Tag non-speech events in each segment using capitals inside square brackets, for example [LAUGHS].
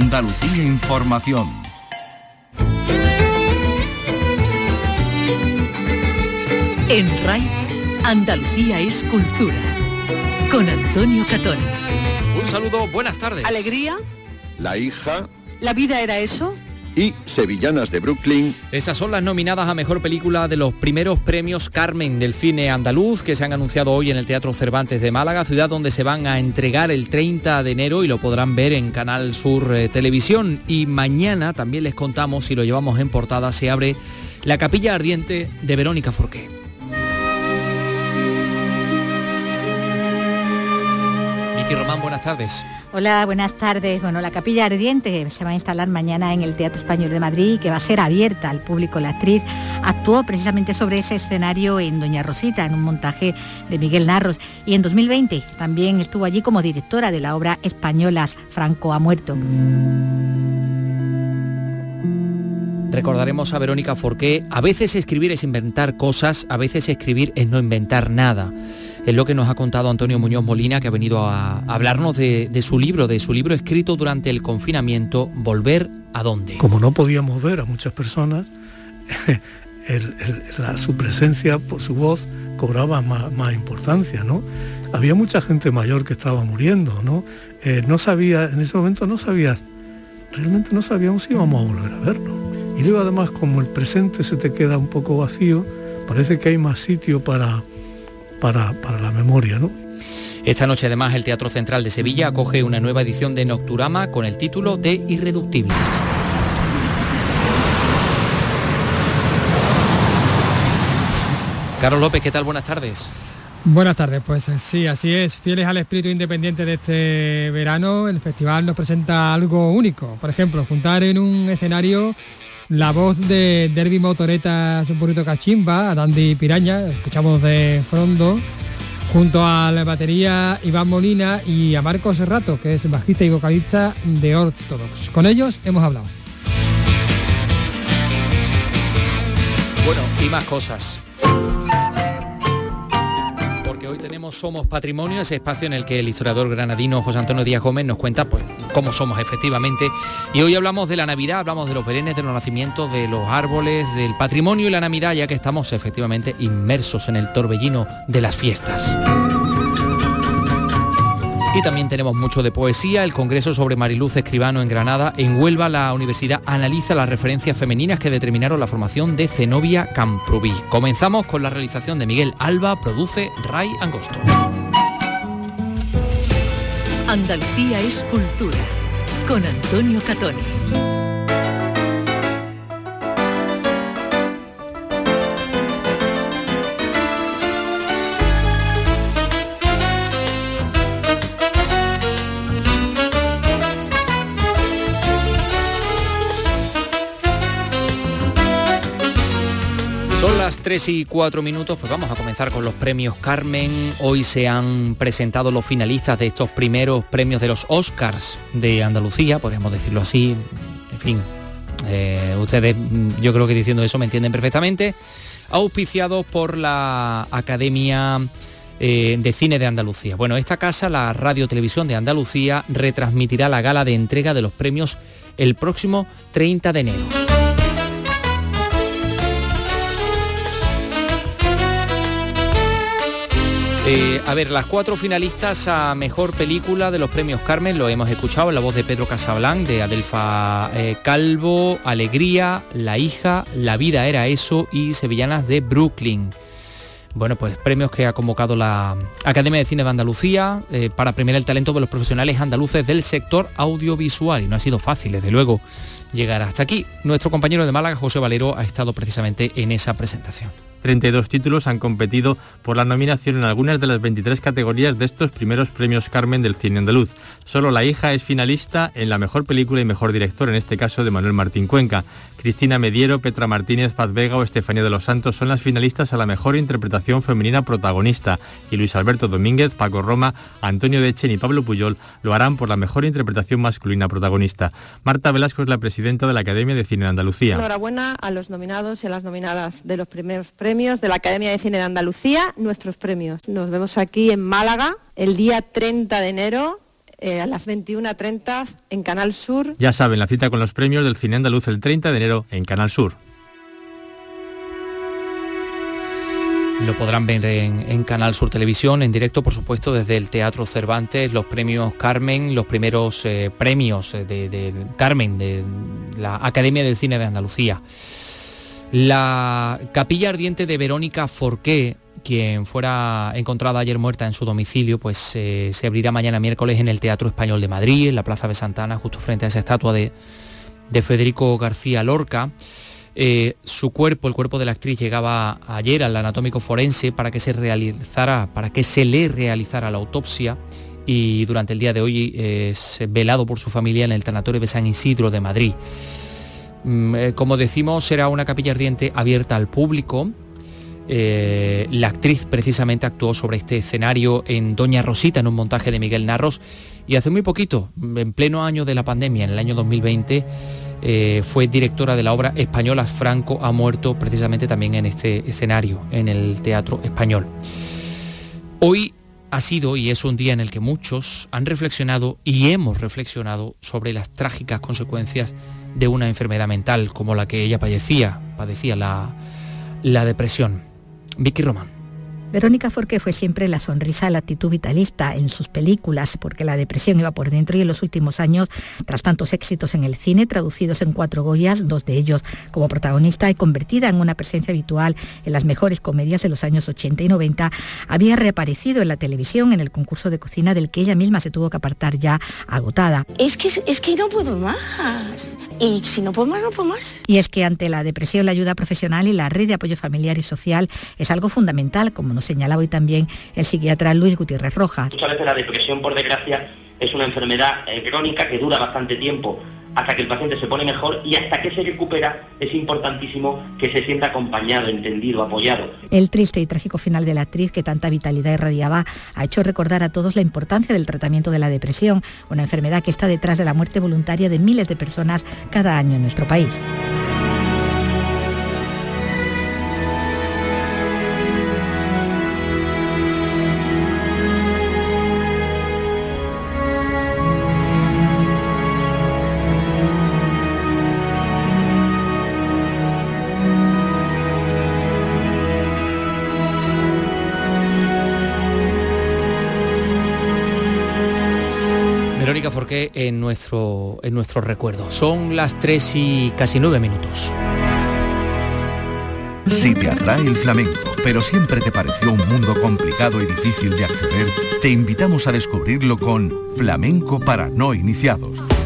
Andalucía Información. En RAI, Andalucía es cultura. Con Antonio Catón. Un saludo, buenas tardes. ¿Alegría? La hija. ¿La vida era eso? Y Sevillanas de Brooklyn. Esas son las nominadas a Mejor Película de los primeros premios Carmen del cine andaluz que se han anunciado hoy en el Teatro Cervantes de Málaga, ciudad donde se van a entregar el 30 de enero y lo podrán ver en Canal Sur eh, Televisión. Y mañana también les contamos, si lo llevamos en portada, se abre la capilla ardiente de Verónica Forqué. Vicky Román, buenas tardes. Hola, buenas tardes. Bueno, la capilla ardiente se va a instalar mañana en el Teatro Español de Madrid, que va a ser abierta al público. La actriz actuó precisamente sobre ese escenario en Doña Rosita, en un montaje de Miguel Narros. Y en 2020 también estuvo allí como directora de la obra Españolas, Franco ha muerto. Recordaremos a Verónica Forqué, a veces escribir es inventar cosas, a veces escribir es no inventar nada es lo que nos ha contado Antonio Muñoz Molina, que ha venido a hablarnos de, su libro, de su libro escrito durante el confinamiento, Volver a dónde. Como no podíamos ver a muchas personas, [LAUGHS] su presencia, por su voz, cobraba más, importancia, ¿no? Había mucha gente mayor que estaba muriendo, ¿no? Eh, no sabía, en ese momento no sabía, realmente no sabíamos si íbamos a volver a verlo. Y luego además como el presente se te queda un poco vacío, parece que hay más sitio para, para, la memoria. ¿no? Esta noche además el Teatro Central de Sevilla acoge una nueva edición de Nocturama con el título de Irreductibles. Carlos López, ¿qué tal? Buenas tardes. Buenas tardes, pues eh, sí, así es. Fieles al espíritu independiente de este verano, el festival nos presenta algo único. Por ejemplo, juntar en un escenario la voz de Derby Motoreta un poquito cachimba, a Dandy Piraña, escuchamos de fondo, junto a la batería Iván Molina y a Marcos Serrato, que es bajista y vocalista de Ortodox. Con ellos hemos hablado. Bueno, y más cosas tenemos Somos Patrimonio, ese espacio en el que el historiador granadino José Antonio Díaz Gómez nos cuenta pues, cómo somos efectivamente. Y hoy hablamos de la Navidad, hablamos de los berenes, de los nacimientos, de los árboles, del patrimonio y la Navidad, ya que estamos efectivamente inmersos en el torbellino de las fiestas. Y también tenemos mucho de poesía. El Congreso sobre Mariluz Escribano en Granada. En Huelva la universidad analiza las referencias femeninas que determinaron la formación de Zenobia Camprubí. Comenzamos con la realización de Miguel Alba, produce Ray Angosto. Andalucía es cultura. Con Antonio Catoni. Las 3 y 4 minutos, pues vamos a comenzar con los premios Carmen. Hoy se han presentado los finalistas de estos primeros premios de los Oscars de Andalucía, podríamos decirlo así. En fin, eh, ustedes mm, yo creo que diciendo eso me entienden perfectamente. Auspiciados por la Academia eh, de Cine de Andalucía. Bueno, esta casa, la Radio Televisión de Andalucía, retransmitirá la gala de entrega de los premios el próximo 30 de enero. Eh, a ver, las cuatro finalistas a Mejor Película de los Premios Carmen, lo hemos escuchado en la voz de Pedro Casablanc, de Adelfa eh, Calvo, Alegría, La hija, La vida era eso y Sevillanas de Brooklyn. Bueno, pues premios que ha convocado la Academia de Cine de Andalucía eh, para premiar el talento de los profesionales andaluces del sector audiovisual. Y no ha sido fácil, desde luego, llegar hasta aquí. Nuestro compañero de Málaga, José Valero, ha estado precisamente en esa presentación. 32 títulos han competido por la nominación en algunas de las 23 categorías de estos primeros premios Carmen del cine andaluz. Solo La hija es finalista en la mejor película y mejor director, en este caso de Manuel Martín Cuenca. Cristina Mediero, Petra Martínez, Paz Vega o Estefanía de los Santos son las finalistas a la mejor interpretación femenina protagonista y Luis Alberto Domínguez, Paco Roma, Antonio Dechen y Pablo Puyol lo harán por la mejor interpretación masculina protagonista. Marta Velasco es la presidenta de la Academia de Cine de Andalucía. Enhorabuena a los nominados y a las nominadas de los primeros premios de la Academia de Cine de Andalucía, nuestros premios. Nos vemos aquí en Málaga el día 30 de enero eh, a las 21.30 en Canal Sur. Ya saben, la cita con los premios del Cine Andaluz el 30 de enero en Canal Sur. Lo podrán ver en, Canal Sur Televisión, en directo, por supuesto, desde el Teatro Cervantes, los premios Carmen, los primeros eh, premios eh, de, Carmen, de la Academia del Cine de Andalucía. La capilla ardiente de Verónica Forqué, quien fuera encontrada ayer muerta en su domicilio, pues eh, se abrirá mañana miércoles en el Teatro Español de Madrid, en la Plaza de Santana, justo frente a esa estatua de, de Federico García Lorca. Eh, su cuerpo, el cuerpo de la actriz, llegaba ayer al anatómico forense para que se realizara, para que se le realizara la autopsia y durante el día de hoy es velado por su familia en el tanatorio de San Isidro de Madrid. Mm, eh, como decimos, será una capilla ardiente abierta al público. Eh, la actriz precisamente actuó sobre este escenario en Doña Rosita, en un montaje de Miguel Narros, y hace muy poquito, en pleno año de la pandemia, en el año 2020, eh, fue directora de la obra española Franco ha muerto precisamente también en este escenario, en el Teatro Español. Hoy ha sido y es un día en el que muchos han reflexionado y hemos reflexionado sobre las trágicas consecuencias de una enfermedad mental como la que ella padecía, padecía la, la depresión. Vicky Román. Verónica Forqué fue siempre la sonrisa, la actitud vitalista en sus películas, porque la depresión iba por dentro y en los últimos años, tras tantos éxitos en el cine, traducidos en cuatro Goyas, dos de ellos como protagonista y convertida en una presencia habitual en las mejores comedias de los años 80 y 90, había reaparecido en la televisión en el concurso de cocina del que ella misma se tuvo que apartar ya agotada. Es que, es que no puedo más. Y si no puedo más, no puedo más. Y es que ante la depresión la ayuda profesional y la red de apoyo familiar y social es algo fundamental, como señalaba hoy también el psiquiatra Luis Gutiérrez Rojas. Muchas veces la depresión, por desgracia, es una enfermedad eh, crónica que dura bastante tiempo hasta que el paciente se pone mejor y hasta que se recupera es importantísimo que se sienta acompañado, entendido, apoyado. El triste y trágico final de la actriz que tanta vitalidad irradiaba ha hecho recordar a todos la importancia del tratamiento de la depresión, una enfermedad que está detrás de la muerte voluntaria de miles de personas cada año en nuestro país. En nuestro, en nuestro recuerdo. Son las 3 y casi 9 minutos. Si te atrae el flamenco, pero siempre te pareció un mundo complicado y difícil de acceder, te invitamos a descubrirlo con Flamenco para no iniciados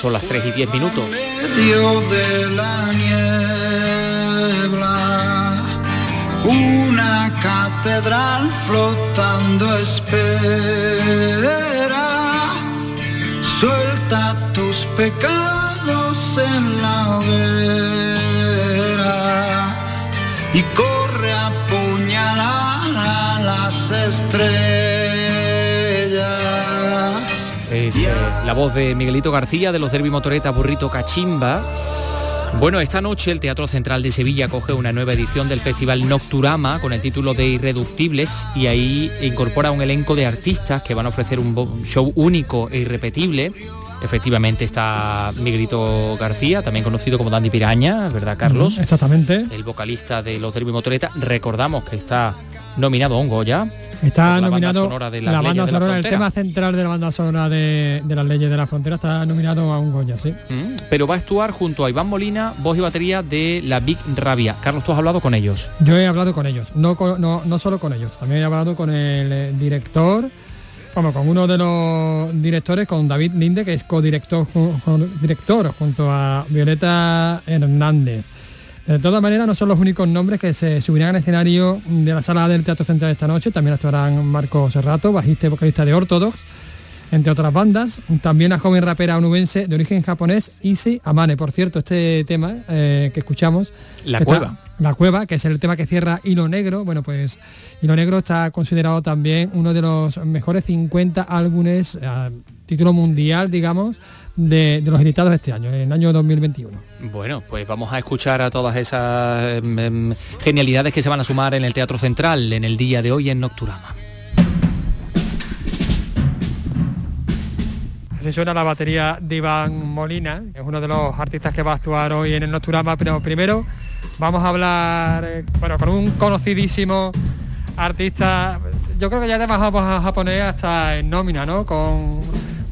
Son las 3 y 10 minutos. Dios de la niebla, una catedral flotando espera. Suelta tus pecados en la hoguera y corre a puñalar a las estrellas es eh, la voz de Miguelito García de los Derby Motoreta Burrito Cachimba. Bueno, esta noche el Teatro Central de Sevilla coge una nueva edición del Festival Nocturama con el título de Irreductibles y ahí incorpora un elenco de artistas que van a ofrecer un show único e irrepetible. Efectivamente está Miguelito García, también conocido como Dandy Piraña, ¿verdad Carlos? Exactamente. El vocalista de los Derby Motoreta. Recordamos que está nominado a un Goya. Está por la banda nominado sonora de la, banda la sonora, el tema central de la banda sonora de, de las leyes de la frontera está nominado a un Goya, sí. Mm, Pero va a actuar junto a Iván Molina, voz y batería de la Big Rabia. Carlos, tú has hablado con ellos. Yo he hablado con ellos, no, con- no, no solo con ellos, también he hablado con el eh, director, como con uno de los directores, con David Linde, que es codirector director junto a Violeta Hernández. De todas maneras, no son los únicos nombres que se subirán al escenario de la sala del Teatro Central esta noche. También actuarán Marco Serrato, bajista y vocalista de Ortodox, entre otras bandas. También la joven rapera onubense de origen japonés, Issei Amane. Por cierto, este tema eh, que escuchamos... La está- Cueva. La Cueva, que es el tema que cierra Hilo Negro. Bueno, pues Hilo Negro está considerado también uno de los mejores 50 álbumes a título mundial, digamos, de, de los editados este año, en el año 2021. Bueno, pues vamos a escuchar a todas esas em, em, genialidades que se van a sumar en el Teatro Central en el día de hoy en Nocturama. Así suena la batería de Iván Molina, es uno de los artistas que va a actuar hoy en el Nocturama, pero primero vamos a hablar eh, bueno, con un conocidísimo artista, yo creo que ya además vamos a, a poner hasta en nómina, ¿no? Con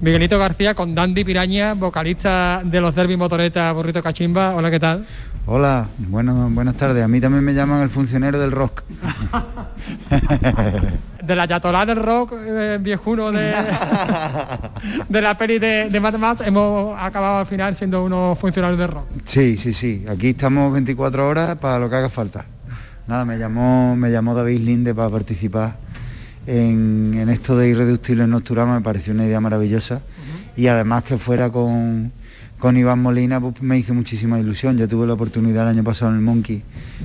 Miguelito García, con Dandy Piraña, vocalista de los Derby Motoreta Burrito Cachimba. Hola, ¿qué tal? Hola, bueno, buenas tardes. A mí también me llaman el funcionario del rock. De la Yatolá del rock eh, viejuno de, de la peli de, de Mad Max, hemos acabado al final siendo unos funcionarios de rock. Sí, sí, sí. Aquí estamos 24 horas para lo que haga falta. Nada, me llamó, me llamó David Linde para participar en, en esto de Irreductible en Nocturama, me pareció una idea maravillosa. Y además que fuera con, con Iván Molina, pues me hizo muchísima ilusión. Yo tuve la oportunidad el año pasado en el Monkey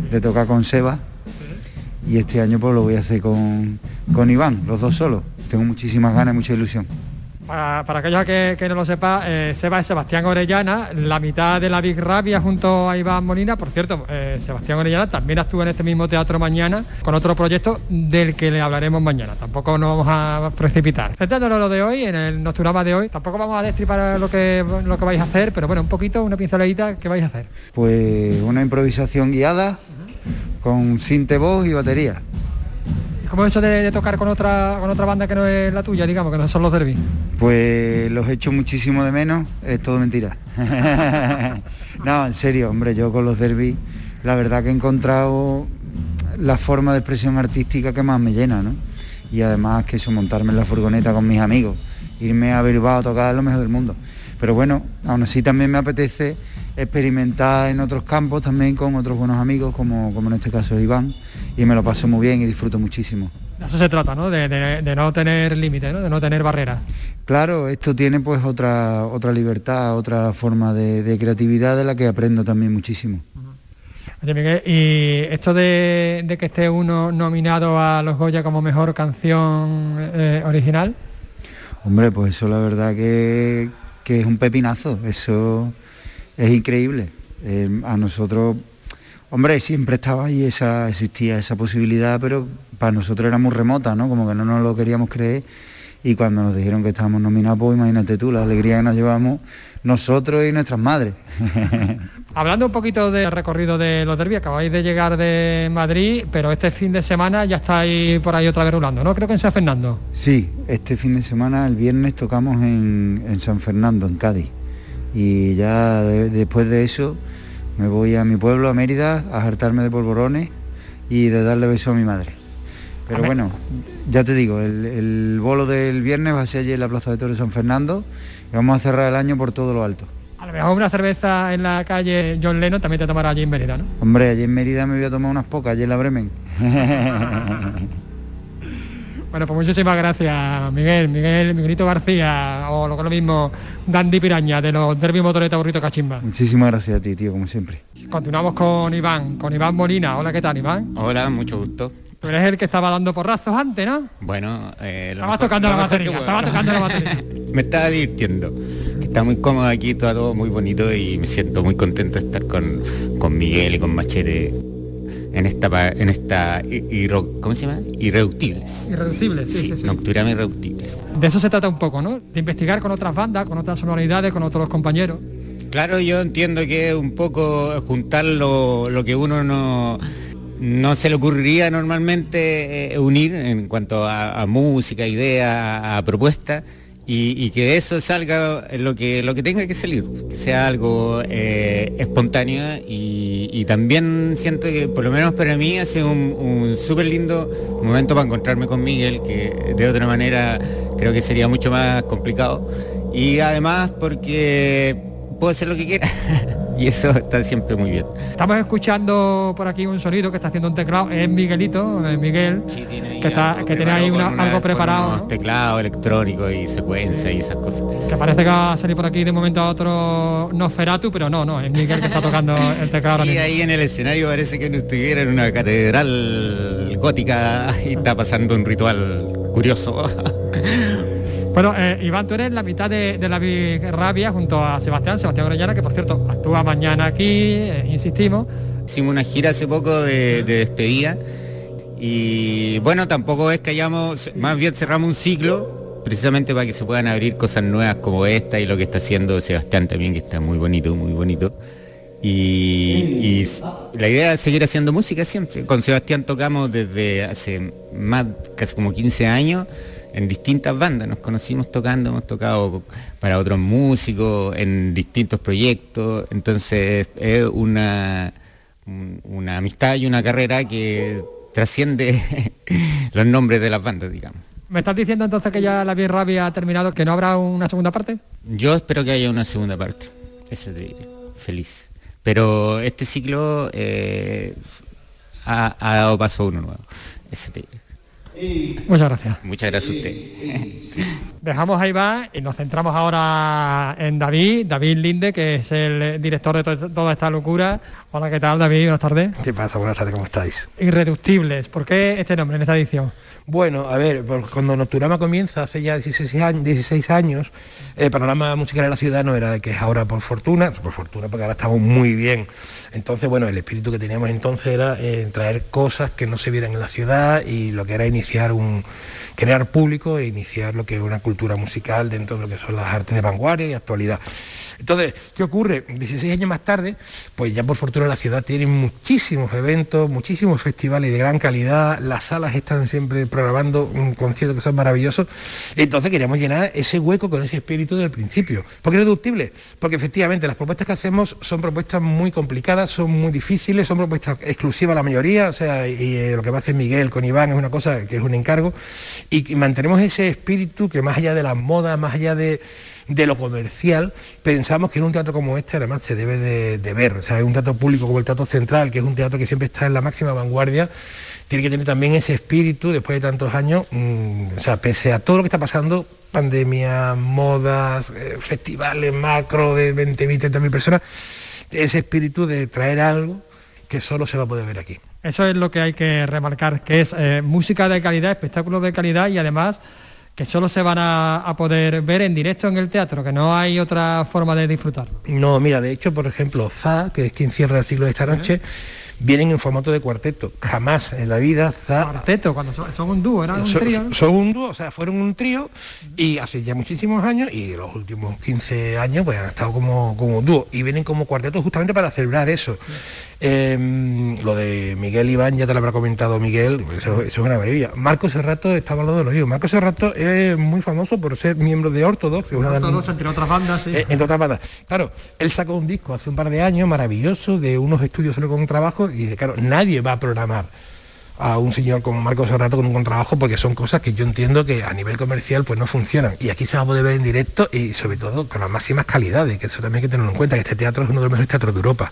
de tocar con Seba. Y este año pues lo voy a hacer con, con Iván, los dos solos. Tengo muchísimas ganas y mucha ilusión. Para, aquellos que, que no lo sepa, eh, Seba es Sebastián Orellana, la mitad de la Big Rabia junto a Iván Molina. Por cierto, eh, Sebastián Orellana también actúa en este mismo teatro mañana con otro proyecto del que le hablaremos mañana. Tampoco nos vamos a precipitar. Centrándonos en lo de hoy, en el Nocturama de hoy, tampoco vamos a destripar lo que, lo que vais a hacer, pero bueno, un poquito, una pinceladita, ¿qué vais a hacer? Pues una improvisación guiada con sinte voz y batería. ¿Cómo es eso de, de tocar con otra, con otra banda que no es la tuya, digamos, que no son los Derby? Pues los echo muchísimo de menos, es todo mentira. [LAUGHS] no, en serio, hombre, yo con los derbis, la verdad que he encontrado la forma de expresión artística que más me llena, ¿no? Y además que eso, montarme en la furgoneta con mis amigos, irme a Bilbao a tocar lo mejor del mundo. Pero bueno, aún así también me apetece experimentar en otros campos también con otros buenos amigos, como, como en este caso Iván, y me lo paso muy bien y disfruto muchísimo. De eso se trata, ¿no? De, de- de no tener límites, ¿no? De no tener barreras. Claro, esto tiene pues otra, otra libertad, otra forma de, de creatividad de la que aprendo también muchísimo. Oye, Miguel, y esto de, de que esté uno nominado a los Goya como mejor canción eh, original, Hombre, pues eso la verdad que, que es un pepinazo, eso es increíble. Eh, a nosotros, hombre, siempre estaba ahí, esa, existía esa posibilidad, pero para nosotros era muy remota, ¿no? Como que no nos lo queríamos creer. Y cuando nos dijeron que estábamos nominados, pues imagínate tú, la alegría que nos llevamos nosotros y nuestras madres. [LAUGHS] hablando un poquito del recorrido de los derbis, acabáis de llegar de Madrid, pero este fin de semana ya estáis por ahí otra vez rulando, ¿no? Creo que en San Fernando. Sí, este fin de semana, el viernes, tocamos en, en San Fernando, en Cádiz. Y ya de- después de eso me voy a mi pueblo, a Mérida, a hartarme de polvorones y de darle beso a mi madre. Pero bueno, ya te digo, el, el bolo del viernes va a ser allí en la Plaza de de San Fernando y vamos a cerrar el año por todo lo alto. A lo mejor una cerveza en la calle John Lennon también te tomará allí en Mérida, ¿no? Hombre, allí en Mérida me voy a tomar unas pocas, allí en la Bremen. [LAUGHS] Bueno, pues muchísimas gracias, Miguel, Miguel, Miguelito García, o lo que es lo mismo, Dandy Piraña, de los Derby Motoreta Burrito Cachimba. Muchísimas gracias a ti, tío, como siempre. Continuamos con Iván, con Iván Molina. Hola, ¿qué tal, Iván? Hola, mucho gusto. Tú eres el que estaba dando porrazos antes, ¿no? Bueno, eh, lo Estabas mejor- tocando lo la batería, estabas tocando la [LAUGHS] batería. Me estaba divirtiendo. Está muy cómodo aquí, todo muy bonito y me siento muy contento de estar con, con Miguel y con Machete en esta en esta ¿cómo se llama? Irreductibles. Irreductible, sí, sí, sí. Nocturama Irreductibles. De eso se trata un poco, ¿no? De investigar con otras bandas, con otras sonoridades, con otros compañeros. Claro, yo entiendo que es un poco juntar lo, lo que uno no no se le ocurriría normalmente eh, unir en cuanto a, música, idea, a, propuesta, y, que de eso salga lo que, lo que tenga que salir, que sea algo eh, espontáneo y, también siento que por lo menos para mí hace un, un súper lindo momento para encontrarme con Miguel, que de otra manera creo que sería mucho más complicado, y además porque puedo hacer lo que quiera. [LAUGHS] y eso está siempre muy bien. Estamos escuchando por aquí un sonido que está haciendo un teclado, es Miguelito, es Miguel, que, está, que tiene ahí algo preparado. Teclado electrónico y secuencia y esas cosas. Que parece que va a salir por aquí de momento a otro Nosferatu, pero no, no, es Miguel que está tocando el teclado. Y ahí en el escenario parece que no estuviera en una catedral gótica y está pasando un ritual curioso. [LAUGHS] Bueno, eh, Iván, tú eres la mitad de, la Rabia junto a Sebastián, Sebastián Orellana, que por cierto actúa mañana aquí, eh, insistimos. Hicimos una gira hace poco de, despedida y bueno, tampoco es que hayamos, más bien cerramos un ciclo precisamente para que se puedan abrir cosas nuevas como esta y lo que está haciendo Sebastián también, que está muy bonito, muy bonito. Y, y, la idea es seguir haciendo música siempre. Con Sebastián tocamos desde hace más, casi como 15 años en distintas bandas, nos conocimos tocando, hemos tocado para otros músicos, en distintos proyectos, entonces es una, una amistad y una carrera que trasciende [LAUGHS] los nombres de las bandas, digamos. ¿Me estás diciendo entonces que ya la Bien Rabia ha terminado, que no habrá una segunda parte? Yo espero que haya una segunda parte, eso te diré, feliz. Pero este ciclo eh, ha, dado paso a uno nuevo, eso te diré. Muchas gracias. Muchas gracias a usted. [LAUGHS] Dejamos ahí va y nos centramos ahora en David, David Linde, que es el director de toda esta locura. Hola, ¿qué tal David? Buenas tardes. ¿Qué pasa? Buenas tardes, ¿cómo estáis? Irreductibles, ¿por qué este nombre en esta edición? Bueno, a ver, cuando Nocturama comienza, hace ya 16 años, 16 años el panorama musical de la ciudad no era de que es ahora por fortuna, por fortuna porque ahora estamos muy bien. Entonces, bueno, el espíritu que teníamos entonces era eh, traer cosas que no se vieran en la ciudad y lo que era iniciar un crear público e iniciar lo que es una cultura musical dentro de lo que son las artes de vanguardia y actualidad. Entonces, ¿qué ocurre? 16 años más tarde, pues ya por fortuna la ciudad tiene muchísimos eventos, muchísimos festivales de gran calidad, las salas están siempre programando un concierto que son maravillosos. Entonces queríamos llenar ese hueco con ese espíritu del principio. ¿Por qué reductible? Porque efectivamente las propuestas que hacemos son propuestas muy complicadas, son muy difíciles, son propuestas exclusivas la mayoría, o sea, y eh, lo que va a hacer Miguel con Iván es una cosa que es un encargo, y mantenemos ese espíritu que más allá de las modas, más allá de de lo comercial, pensamos que en un teatro como este además se debe de, ver. O sea, un teatro público como el Teatro Central, que es un teatro que siempre está en la máxima vanguardia, tiene que tener también ese espíritu después de tantos años, mm, o sea, pese a todo lo que está pasando, pandemia, modas, eh, festivales macro de 20.000, 30.000 personas, ese espíritu de traer algo que solo se va a poder ver aquí. Eso es lo que hay que remarcar, que es eh, música de calidad, espectáculos de calidad y además que solo se van a, poder ver en directo en el teatro, que no hay otra forma de disfrutar. No, mira, de hecho, por ejemplo, ZA, que es quien cierra el ciclo de esta noche, vienen en formato de cuarteto. Jamás en la vida. Cuarteto, cuando son, un dúo, eran un trío. Son un dúo, o sea, fueron un trío y hace ya muchísimos años y los últimos 15 años pues han estado como, como dúo y vienen como cuarteto justamente para celebrar eso. Em, lo de Miguel Iván ya te lo habrá comentado Miguel, eso, es una maravilla. Marco Serrato estaba hablando de los hijos. Marco Serrato es muy famoso por ser miembro de Ortodox, que una entre otras bandas, eh, entre otras bandas. Claro, él sacó un disco hace un par de años maravilloso de unos estudios solo con un trabajo y dice, claro, nadie va a programar a un señor como Marco Serrato con un contrabajo porque son cosas que yo entiendo que a nivel comercial pues no funcionan. Y aquí se va a poder ver en directo y sobre todo con las máximas calidades que eso también hay que tenerlo en cuenta que este teatro es uno de los mejores teatros de Europa.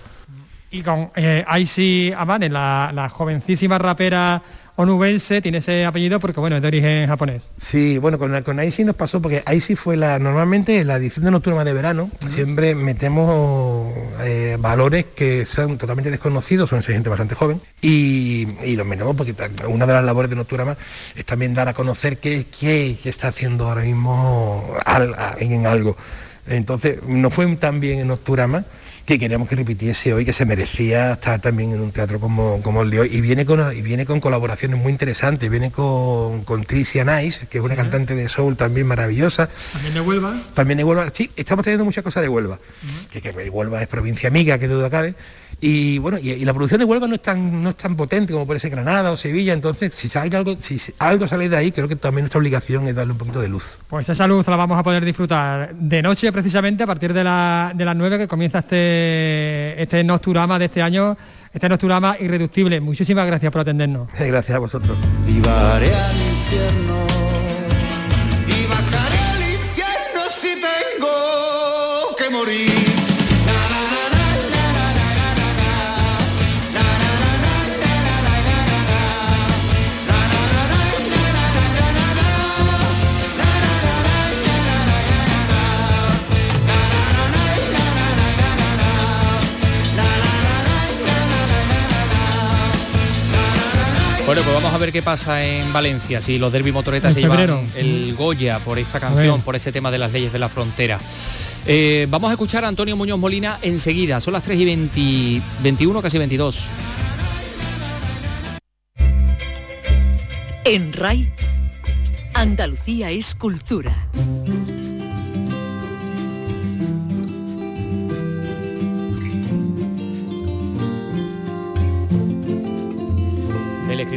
Y con eh, Aisi Amane, la, la jovencísima rapera onubense, tiene ese apellido porque bueno, es de origen japonés. Sí, bueno, con, con Aisi nos pasó porque Aisi fue la, normalmente la edición de Nocturna de Verano, siempre metemos eh, valores que son totalmente desconocidos, son gente bastante joven, y, y los metemos porque una de las labores de Nocturna es también dar a conocer qué, qué, está haciendo ahora mismo en algo. Entonces, no fue tan bien en Nocturama que queríamos que repitiese hoy, que se merecía estar también en un teatro como, como el de hoy. Y viene con, y viene con colaboraciones muy interesantes, viene con, con Tricia Nice, que es una cantante de soul también maravillosa. También de Huelva. También de Huelva, sí, estamos teniendo muchas cosas de Huelva, que, que, Huelva es provincia amiga, que duda cabe. Y bueno, y, la producción de Huelva no es tan no es tan potente como puede ser Granada o Sevilla, entonces si sale algo, si algo sale de ahí, creo que también nuestra obligación es darle un poquito de luz. Pues esa luz la vamos a poder disfrutar de noche precisamente a partir de, la, de las 9 que comienza este, este Nocturama de este año, este Nocturama irreductible. Muchísimas gracias por atendernos. Gracias a vosotros. Al infierno. Bueno, pues vamos a ver qué pasa en Valencia, si los derby motoretas se llevan el Goya por esta canción, por este tema de las leyes de la frontera. Eh, vamos a escuchar a Antonio Muñoz Molina enseguida, son las 3 y 21, casi 22. En RAI, Andalucía es cultura.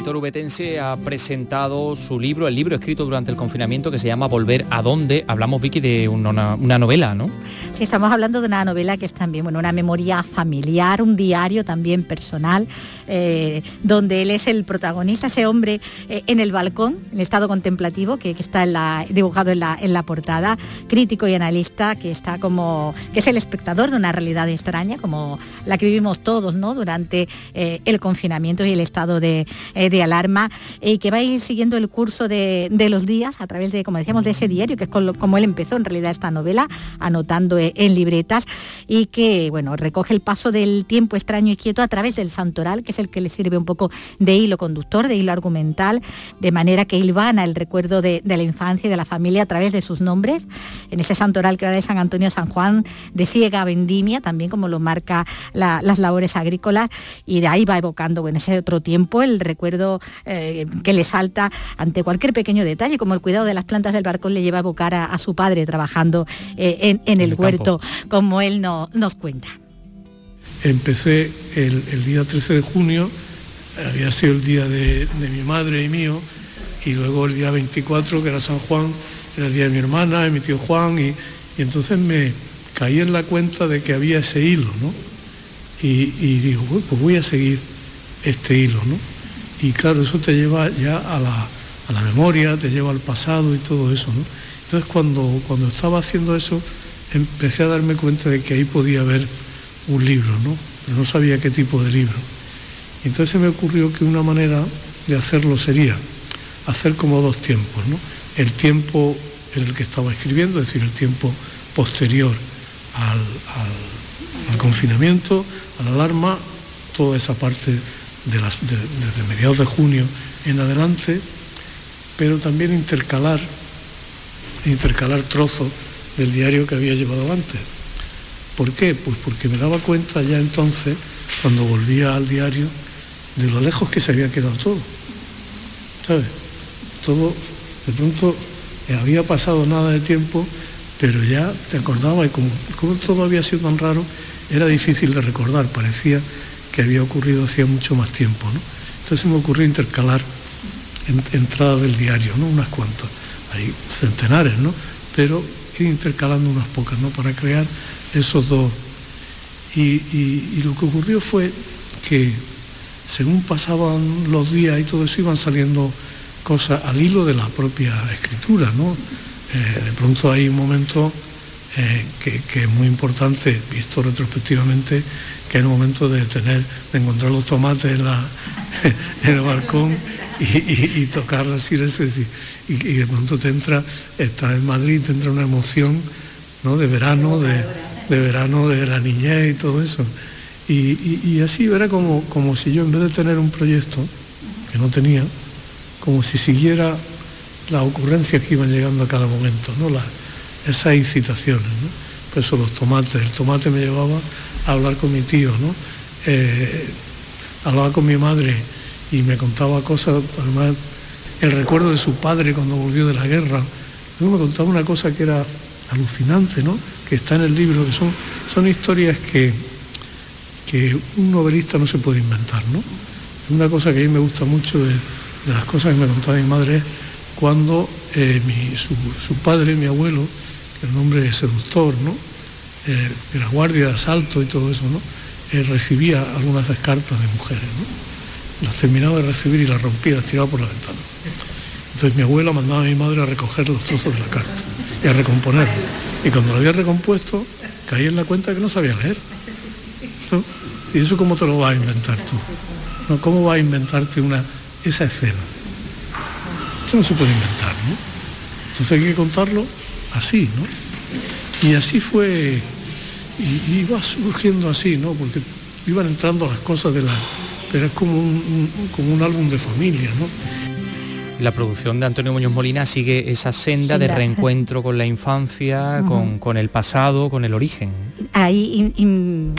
Escritor ubetense ha presentado su libro, el libro escrito durante el confinamiento que se llama Volver a dónde. Hablamos, Vicky, de una, novela, ¿no? Sí, estamos hablando de una novela que es también bueno, una memoria familiar, un diario también personal, eh, donde él es el protagonista, ese hombre eh, en el balcón, en estado contemplativo, que, está dibujado en la, en la portada, crítico y analista, que está como, que es el espectador de una realidad extraña, como la que vivimos todos, ¿no? Durante eh, el confinamiento y el estado de, de alarma y que va a ir siguiendo el curso de, los días a través de, como decíamos, de ese diario, que es como él empezó en realidad esta novela, anotando en libretas y que, bueno, recoge el paso del tiempo extraño y quieto a través del santoral, que el que le sirve un poco de hilo conductor, de hilo argumental, de manera que hilvana el recuerdo de, la infancia y de la familia a través de sus nombres. En ese santoral que va de San Antonio a San Juan, de ciega vendimia, también como lo marca las labores agrícolas, y de ahí va evocando en ese otro tiempo el recuerdo eh, que le salta ante cualquier pequeño detalle, como el cuidado de las plantas del barcón le lleva a evocar a, su padre trabajando eh, en, el, huerto, como él no, nos cuenta. Empecé el, día 13 de junio, había sido el día de, mi madre y mío, y luego el día 24, que era San Juan, era el día de mi hermana, de mi tío Juan, y, entonces me caí en la cuenta de que había ese hilo, ¿no? Y, y digo, pues voy a seguir este hilo, ¿no? y claro, eso te lleva ya a la, memoria, te lleva al pasado y todo eso, ¿no? Entonces cuando, cuando estaba haciendo eso, empecé a darme cuenta de que ahí podía haber un libro, ¿no? Pero no sabía qué tipo de libro. Entonces me ocurrió que una manera de hacerlo sería hacer como dos tiempos, ¿no? El tiempo en el que estaba escribiendo, es decir, el tiempo posterior al, al confinamiento, a la alarma, toda esa parte desde mediados de junio en adelante, pero también intercalar, intercalar trozos del diario que había llevado antes. ¿Por qué? Pues porque me daba cuenta ya entonces, cuando volvía al diario, de lo lejos que se había quedado todo. ¿Sabes? Todo, de pronto, eh, había pasado nada de tiempo, pero ya te acordaba y como, todo había sido tan raro, era difícil de recordar, parecía que había ocurrido hacía mucho más tiempo. ¿no? Entonces me ocurrió intercalar entradas del diario, ¿no? unas cuantas, hay centenares, ¿no? pero intercalando unas pocas ¿no? para crear esos dos. Y, lo que ocurrió fue que según pasaban los días y todo eso iban saliendo cosas al hilo de la propia escritura. ¿no? Eh, de pronto hay un momento eh, que, es muy importante, visto retrospectivamente, que es el momento de tener, de encontrar los tomates en, la, [LAUGHS] en el balcón y, y, tocar así, y, y, de pronto te entra, estás en Madrid, te entra una emoción ¿no? de verano, de, verano, de la niñez y todo eso. Y, así era como, como si yo en vez de tener un proyecto, que no tenía, como si siguiera las ocurrencias que iban llegando a cada momento, ¿no? esas incitaciones. ¿no? Eso, los tomates. El tomate me llevaba a hablar con mi tío, ¿no? Eh, hablaba con mi madre y me contaba cosas, además el recuerdo de su padre cuando volvió de la guerra. Luego me contaba una cosa que era alucinante, ¿no? Que está en el libro, que son, son historias que, que un novelista no se puede inventar, ¿no? Una cosa que a mí me gusta mucho de, las cosas que me contaba mi madre es cuando eh, mi- su, su padre, mi abuelo, que el nombre es seductor, ¿no? Eh, de guardia de asalto y todo eso, ¿no? Eh, recibía algunas cartas de mujeres. Las terminaba de recibir y las rompía, las tiraba por la ventana. Entonces mi abuela mandaba a mi madre a recoger los trozos de la carta y a recomponerlo. Y cuando lo había recompuesto, caí en la cuenta que no sabía leer. ¿Y eso cómo te lo vas a inventar tú? ¿No? ¿Cómo vas a inventarte una, esa escena? Eso no se puede inventar, ¿no? Entonces hay que contarlo así, ¿no? Y así fue, y, y iba surgiendo así, ¿no? Porque iban entrando las cosas de la... Pero es como un- como un álbum de familia, ¿no? La producción de Antonio Muñoz Molina sigue esa senda de reencuentro con la infancia, con el pasado, con el origen. Ahí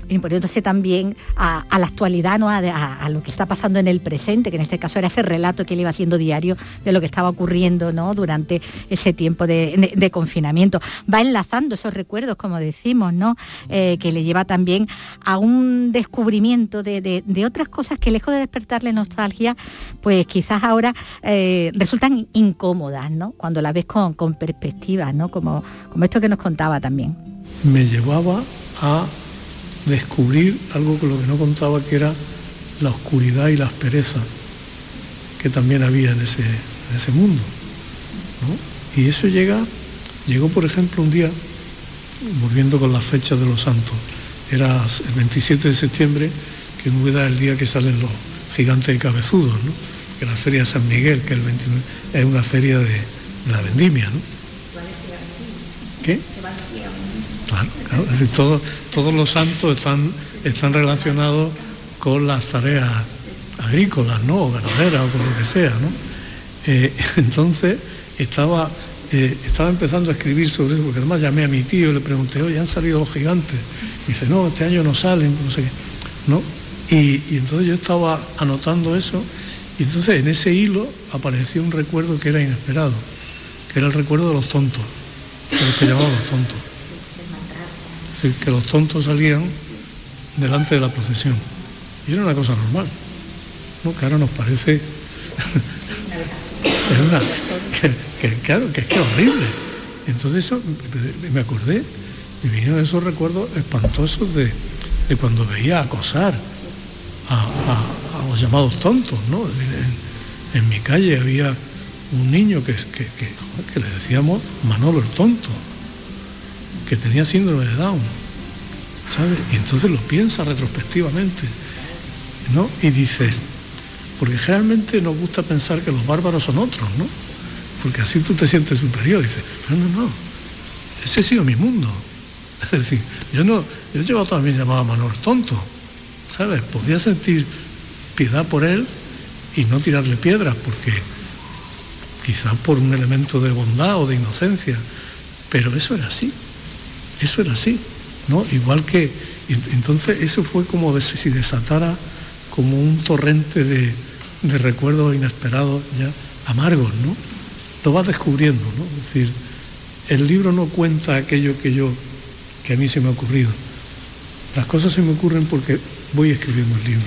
imponiéndose también a, la actualidad, ¿no? A, lo que está pasando en el presente, que en este caso era ese relato que él iba haciendo diario de lo que estaba ocurriendo ¿no? durante ese tiempo de, confinamiento. Va enlazando esos recuerdos, como decimos, ¿no? Eh, que le lleva también a un descubrimiento de, de- de otras cosas que lejos de despertarle nostalgia, pues quizás ahora eh, resultan incómodas, ¿no? Cuando la ves con, con perspectiva, ¿no? Como, como esto que nos contaba también. Me llevaba a descubrir algo que lo que no contaba que era la oscuridad y la aspereza que también había en ese, en ese mundo. ¿no? Y eso llega, llegó por ejemplo un día, volviendo con las fechas de los santos, era el 27 de septiembre, que en Úbeda es el día que salen los gigantes y cabezudos, ¿no? que la feria de San Miguel, que el 29, es una feria de, de la vendimia. ¿no? ¿Qué? Es decir, todos, todos los santos están, están relacionados con las tareas agrícolas, ¿no? O ganaderas o con lo que sea, ¿no? Eh, [LAUGHS] entonces estaba, eh, estaba empezando a escribir sobre eso, porque además llamé a mi tío y le pregunté, oye, han salido los gigantes. Dice, no, este año no salen, no sé. ¿No? Y, y entonces yo estaba anotando eso, y entonces en ese hilo apareció un recuerdo que era inesperado, que era el recuerdo de los tontos, de los que llamaban los tontos. Que los tontos salían delante de la procesión. Y era una cosa normal, ¿no? que ahora nos parece... [LAUGHS] es una, que, que, claro, que es que horrible. Entonces eso, me- acordé, me vinieron esos recuerdos espantosos de, de cuando veía acosar a, a- a los llamados tontos, ¿no? En, mi calle había un niño que, que, que, que le decíamos Manolo el tonto, que tenía síndrome de Down, ¿sabes? Y entonces lo piensa retrospectivamente, ¿no? Y dices, porque generalmente nos gusta pensar que los bárbaros son otros, ¿no? Porque así tú te sientes superior. Dices, no, no, no, ese ha sido mi mundo. [LAUGHS] Es decir, yo no, yo he llevado también llamado a Manolo el tonto, ¿sabes? Podía sentir piedad por él y no tirarle piedras, porque quizás por un elemento de bondad o de inocencia, pero eso era así, eso era así, ¿no? Igual que, entonces eso fue como de- si desatara como un torrente de, de recuerdos inesperados ya amargos, ¿no? Lo vas descubriendo, ¿no? Es decir, el libro no cuenta aquello que yo, que a mí se me ha ocurrido. Las cosas se me ocurren porque voy escribiendo el libro.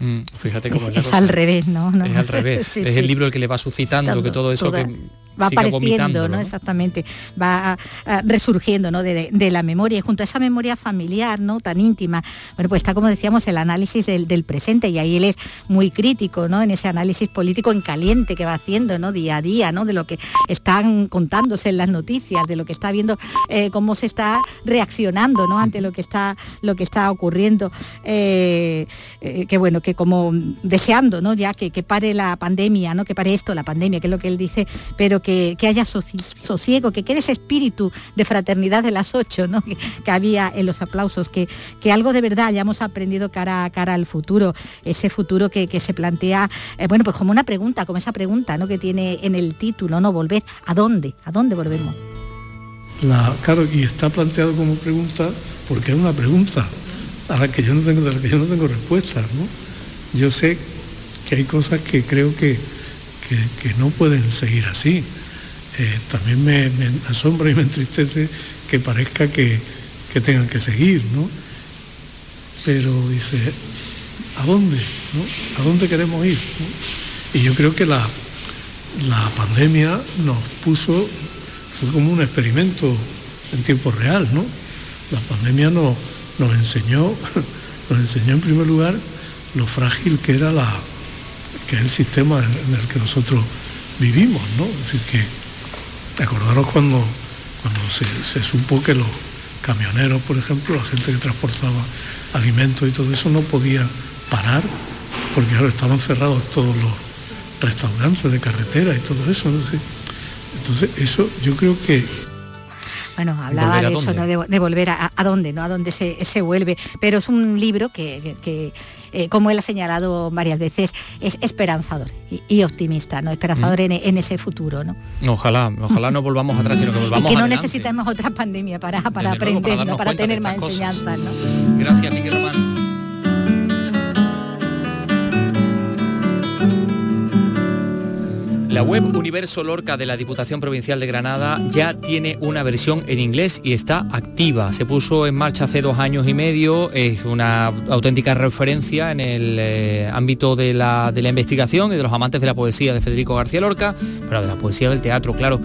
¿no? Mm, fíjate cómo es la Es cosa. al revés, ¿no? No, Es al [LAUGHS] revés. Sí, es el libro el que le va suscitando que todo eso toda- que va apareciendo, ¿no? ¿no? Exactamente, va ah, resurgiendo, ¿no? De, de- la memoria y junto a esa memoria familiar, ¿no? Tan íntima, bueno, pues está como decíamos el análisis del, del presente y ahí él es muy crítico, ¿no? En ese análisis político en caliente que va haciendo, ¿no? Día a día, ¿no? De lo que están contándose en las noticias, de lo que está viendo, eh, cómo se está reaccionando, ¿no? Ante lo que está, lo que está ocurriendo, Eh, eh, que bueno, que como deseando, ¿no? Ya que, que pare la pandemia, ¿no? Que pare esto, la pandemia, que es lo que él dice, pero que, haya sosiego, que quede ese espíritu de fraternidad de las ocho, ¿no? Que, había en los aplausos, que, que algo de verdad hayamos aprendido cara a cara al futuro, ese futuro que, que se plantea, eh, bueno, pues como una pregunta, como esa pregunta, ¿no? Que tiene en el título, ¿no? Volver, ¿a dónde? ¿A dónde volvemos? La, claro, y está planteado como pregunta porque es una pregunta a la que yo no tengo, de la que yo no tengo respuestas, ¿no? Yo sé que hay cosas que creo que, que- no pueden seguir así. Eh, también me, asombra y me entristece que parezca que, que tengan que seguir, ¿no? pero dice, ¿a dónde? ¿A dónde queremos ir? Y yo creo que la, la pandemia nos puso, fue como un experimento en tiempo real, ¿no? La pandemia nos, nos enseñó, [LAUGHS] nos enseñó en primer lugar lo frágil que era la, que es el sistema en el que nosotros vivimos, ¿no? Es decir, que acordaros cuando, cuando se, supo que los camioneros, por ejemplo, la gente que transportaba alimentos y todo eso no podía parar, porque claro, estaban cerrados todos los restaurantes de carretera y todo eso. ¿no? Entonces, eso yo creo que Bueno, hablaba ¿Volver a de eso? ¿no? de, de volver a, a dónde, ¿no? A dónde se, se vuelve. Pero es un libro que, que- que, eh, como él ha señalado varias veces, es esperanzador y, y optimista, ¿no? Esperanzador Mm. en, en ese futuro, ¿no? Ojalá, ojalá no volvamos atrás, sino que [LAUGHS] Y volvamos que no adelante. necesitamos otra pandemia para, para Desde luego, para aprender, ¿no? para tener más cosas. enseñanzas, ¿no? Gracias, Miguel Román. La web Universo Lorca de la Diputación Provincial de Granada ya tiene una versión en inglés y está activa. Se puso en marcha hace dos años y medio, es una auténtica referencia en el eh, ámbito de la, de la investigación y de los amantes de la poesía de Federico García Lorca, pero de la poesía del teatro, claro.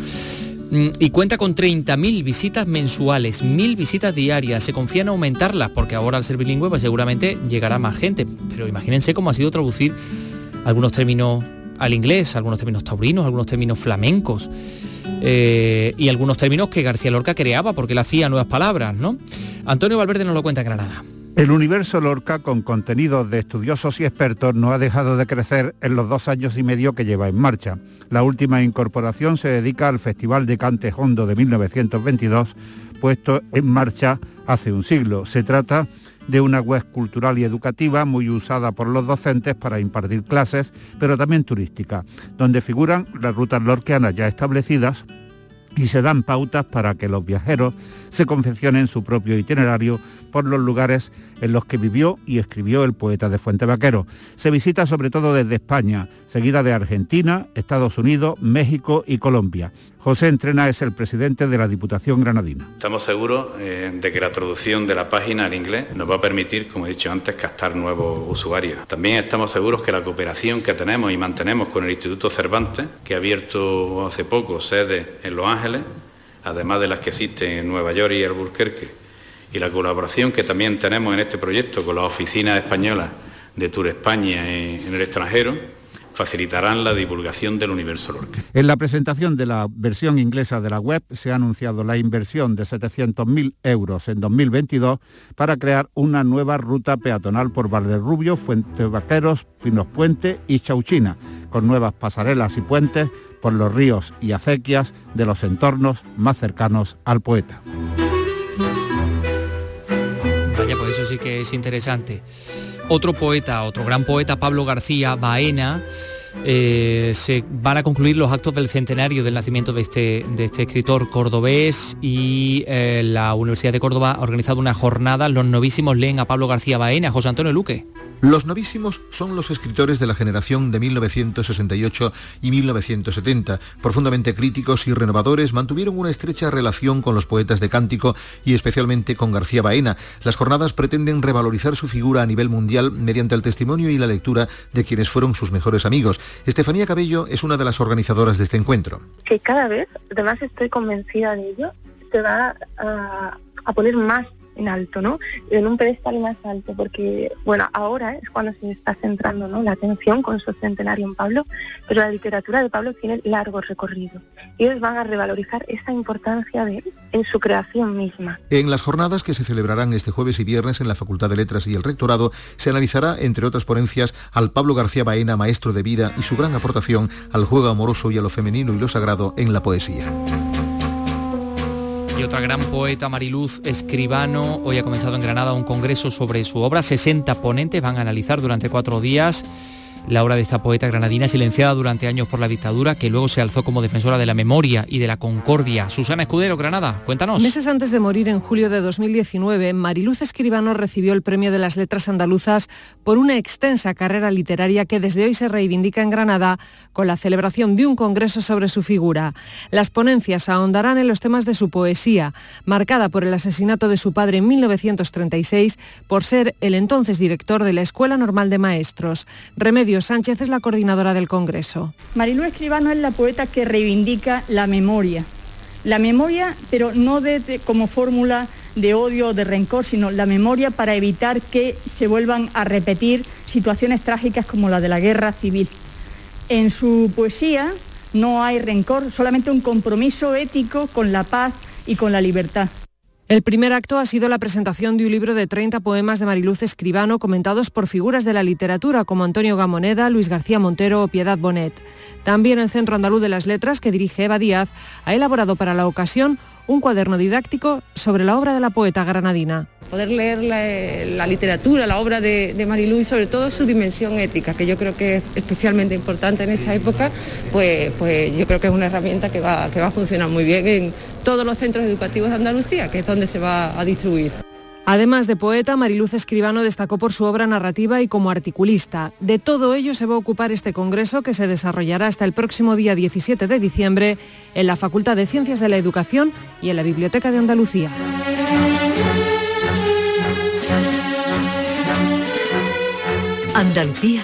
Mm, Y cuenta con 30.000 visitas mensuales, 1.000 visitas diarias. Se confía en aumentarlas porque ahora al ser bilingüe pues seguramente llegará más gente. Pero imagínense cómo ha sido traducir algunos términos al inglés, algunos términos taurinos, algunos términos flamencos eh, y algunos términos que García Lorca creaba porque él hacía nuevas palabras, ¿no? Antonio Valverde nos lo cuenta en Granada. El universo Lorca, con contenidos de estudiosos y expertos, no ha dejado de crecer en los dos años y medio que lleva en marcha. La última incorporación se dedica al Festival de Cante Hondo de 1922, puesto en marcha hace un siglo. Se trata de una web cultural y educativa muy usada por los docentes para impartir clases, pero también turística, donde figuran las rutas lorquianas ya establecidas y se dan pautas para que los viajeros se confeccionen su propio itinerario por los lugares en los que vivió y escribió el poeta de Fuente Vaquero. Se visita sobre todo desde España, seguida de Argentina, Estados Unidos, México y Colombia. José Entrena es el presidente de la Diputación Granadina. Estamos seguros eh, de que la traducción de la página al inglés nos va a permitir, como he dicho antes, captar nuevos usuarios. También estamos seguros que la cooperación que tenemos y mantenemos con el Instituto Cervantes, que ha abierto hace poco sede en Los Ángeles, además de las que existen en Nueva York y Albuquerque, y la colaboración que también tenemos en este proyecto con las oficinas españolas de Tour España en en el extranjero, facilitarán la divulgación del universo Lorca. En la presentación de la versión inglesa de la web se ha anunciado la inversión de 700.000 euros en 2022 para crear una nueva ruta peatonal por Valderrubio, Fuente Vaqueros, Pinos Puente y Chauchina, con nuevas pasarelas y puentes por los ríos y acequias de los entornos más cercanos al poeta. Vaya, pues eso sí que es interesante. Otro poeta, otro gran poeta, Pablo García Baena, eh, se van a concluir los actos del centenario del nacimiento de este, de este escritor cordobés y eh, la Universidad de Córdoba ha organizado una jornada. Los novísimos leen a Pablo García Baena, José Antonio Luque. Los novísimos son los escritores de la generación de 1968 y 1970. Profundamente críticos y renovadores, mantuvieron una estrecha relación con los poetas de cántico y especialmente con García Baena. Las jornadas pretenden revalorizar su figura a nivel mundial mediante el testimonio y la lectura de quienes fueron sus mejores amigos. Estefanía Cabello es una de las organizadoras de este encuentro. que cada vez, además estoy convencida de ello, se va a, a poner más en alto, ¿no? En un pedestal más alto, porque, bueno, ahora es cuando se está centrando ¿no? la atención con su centenario en Pablo, pero la literatura de Pablo tiene largo recorrido. Y ellos van a revalorizar esa importancia de él en su creación misma. En las jornadas que se celebrarán este jueves y viernes en la Facultad de Letras y el Rectorado, se analizará, entre otras ponencias, al Pablo García Baena, maestro de vida, y su gran aportación al juego amoroso y a lo femenino y lo sagrado en la poesía. Y otra gran poeta, Mariluz Escribano, hoy ha comenzado en Granada un congreso sobre su obra. 60 ponentes van a analizar durante cuatro días la obra de esta poeta granadina silenciada durante años por la dictadura, que luego se alzó como defensora de la memoria y de la concordia. Susana Escudero, Granada, cuéntanos. Meses antes de morir en julio de 2019, Mariluz Escribano recibió el premio de las letras andaluzas por una extensa carrera literaria que desde hoy se reivindica en Granada con la celebración de un congreso sobre su figura. Las ponencias ahondarán en los temas de su poesía, marcada por el asesinato de su padre en 1936 por ser el entonces director de la Escuela Normal de Maestros. Remedio Sánchez es la coordinadora del Congreso. Marilú Escribano es la poeta que reivindica la memoria. La memoria, pero no como fórmula de odio o de rencor, sino la memoria para evitar que se vuelvan a repetir situaciones trágicas como la de la guerra civil. En su poesía no hay rencor, solamente un compromiso ético con la paz y con la libertad. El primer acto ha sido la presentación de un libro de 30 poemas de Mariluz Escribano comentados por figuras de la literatura como Antonio Gamoneda, Luis García Montero o Piedad Bonet. También el Centro Andaluz de las Letras, que dirige Eva Díaz, ha elaborado para la ocasión un cuaderno didáctico sobre la obra de la poeta granadina. Poder leer la, literatura, la obra de, de Marilú y sobre todo su dimensión ética, que yo creo que es especialmente importante en esta época, pues, pues yo creo que es una herramienta que va, que va a funcionar muy bien en todos los centros educativos de Andalucía, que es donde se va a distribuir. Además de poeta, Mariluz Escribano destacó por su obra narrativa y como articulista. De todo ello se va a ocupar este congreso que se desarrollará hasta el próximo día 17 de diciembre en la Facultad de Ciencias de la Educación y en la Biblioteca de Andalucía. Andalucía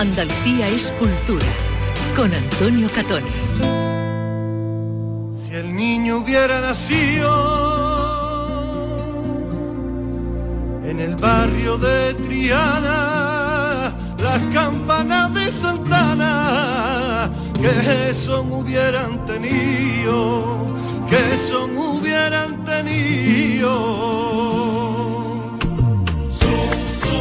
Andalucía es cultura, con Antonio Catoni. Si el niño hubiera nacido en el barrio de Triana, las campanas de Santana, que son hubieran tenido, que son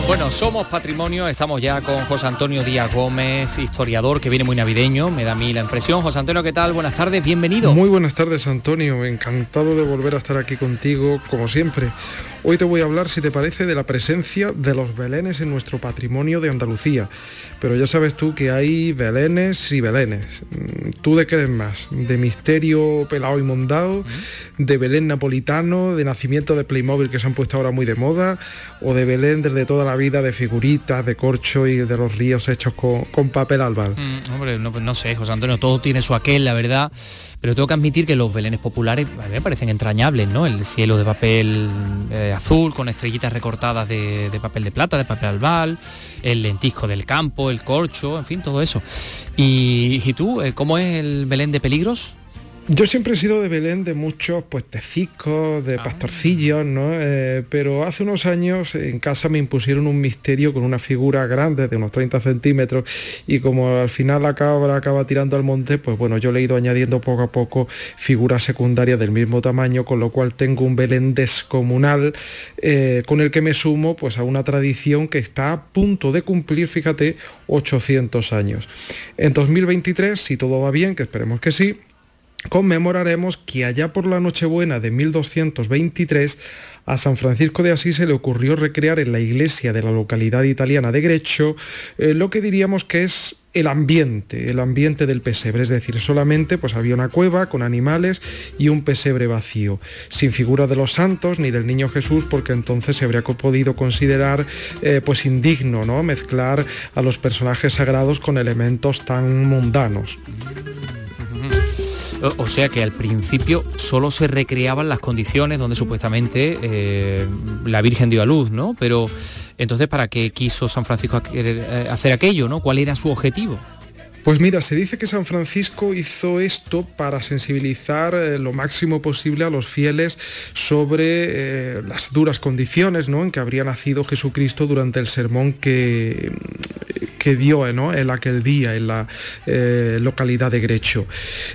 Bueno, somos patrimonio, estamos ya con José Antonio Díaz Gómez, historiador, que viene muy navideño, me da a mí la impresión. José Antonio, ¿qué tal? Buenas tardes, bienvenido. Muy buenas tardes, Antonio, encantado de volver a estar aquí contigo, como siempre. Hoy te voy a hablar, si te parece, de la presencia de los belenes en nuestro patrimonio de Andalucía. Pero ya sabes tú que hay belenes y belenes. Mm, ¿Tú de qué eres más? ¿De misterio pelado y mondado? ¿De Belén napolitano? ¿De nacimiento de Playmobil que se han puesto ahora muy de moda? ¿O de Belén desde toda la vida de figuritas, de corcho y de los ríos hechos con, papel albal? Mm, hombre, no, no sé, José Antonio, todo tiene su aquel, la verdad pero tengo que admitir que los belenes populares me parecen entrañables, ¿no? El cielo de papel eh, azul con estrellitas recortadas de, papel de plata, de papel albal, el lentisco del campo, el corcho, en fin, todo eso. ¿Y, y tú, eh, cómo es el Belén de peligros? Yo siempre he sido de Belén de muchos pues teciscos, de ah. pastorcillos, ¿no? Eh, pero hace unos años en casa me impusieron un misterio con una figura grande de unos 30 centímetros y como al final la cabra acaba tirando al monte, pues bueno, yo le he ido añadiendo poco a poco figuras secundarias del mismo tamaño, con lo cual tengo un Belén descomunal eh, con el que me sumo pues a una tradición que está a punto de cumplir, fíjate, 800 años. En 2023, si todo va bien, que esperemos que sí, conmemoraremos que allá por la Nochebuena de 1223 a San Francisco de Asís se le ocurrió recrear en la iglesia de la localidad italiana de Greccio eh, lo que diríamos que es el ambiente, el ambiente del pesebre, es decir, solamente pues había una cueva con animales y un pesebre vacío, sin figura de los santos ni del niño Jesús, porque entonces se habría podido considerar eh, pues indigno, ¿no? Mezclar a los personajes sagrados con elementos tan mundanos. O, sea que al principio solo se recreaban las condiciones donde supuestamente eh, la Virgen dio a luz, ¿no? Pero entonces, ¿para qué quiso San Francisco eh, hacer aquello, ¿no? ¿Cuál era su objetivo? Pues mira, se dice que San Francisco hizo esto para sensibilizar eh, lo máximo posible a los fieles sobre las duras condiciones ¿no? en que habría nacido Jesucristo durante el sermón que, que dio en aquel día en la eh, localidad de Grecho.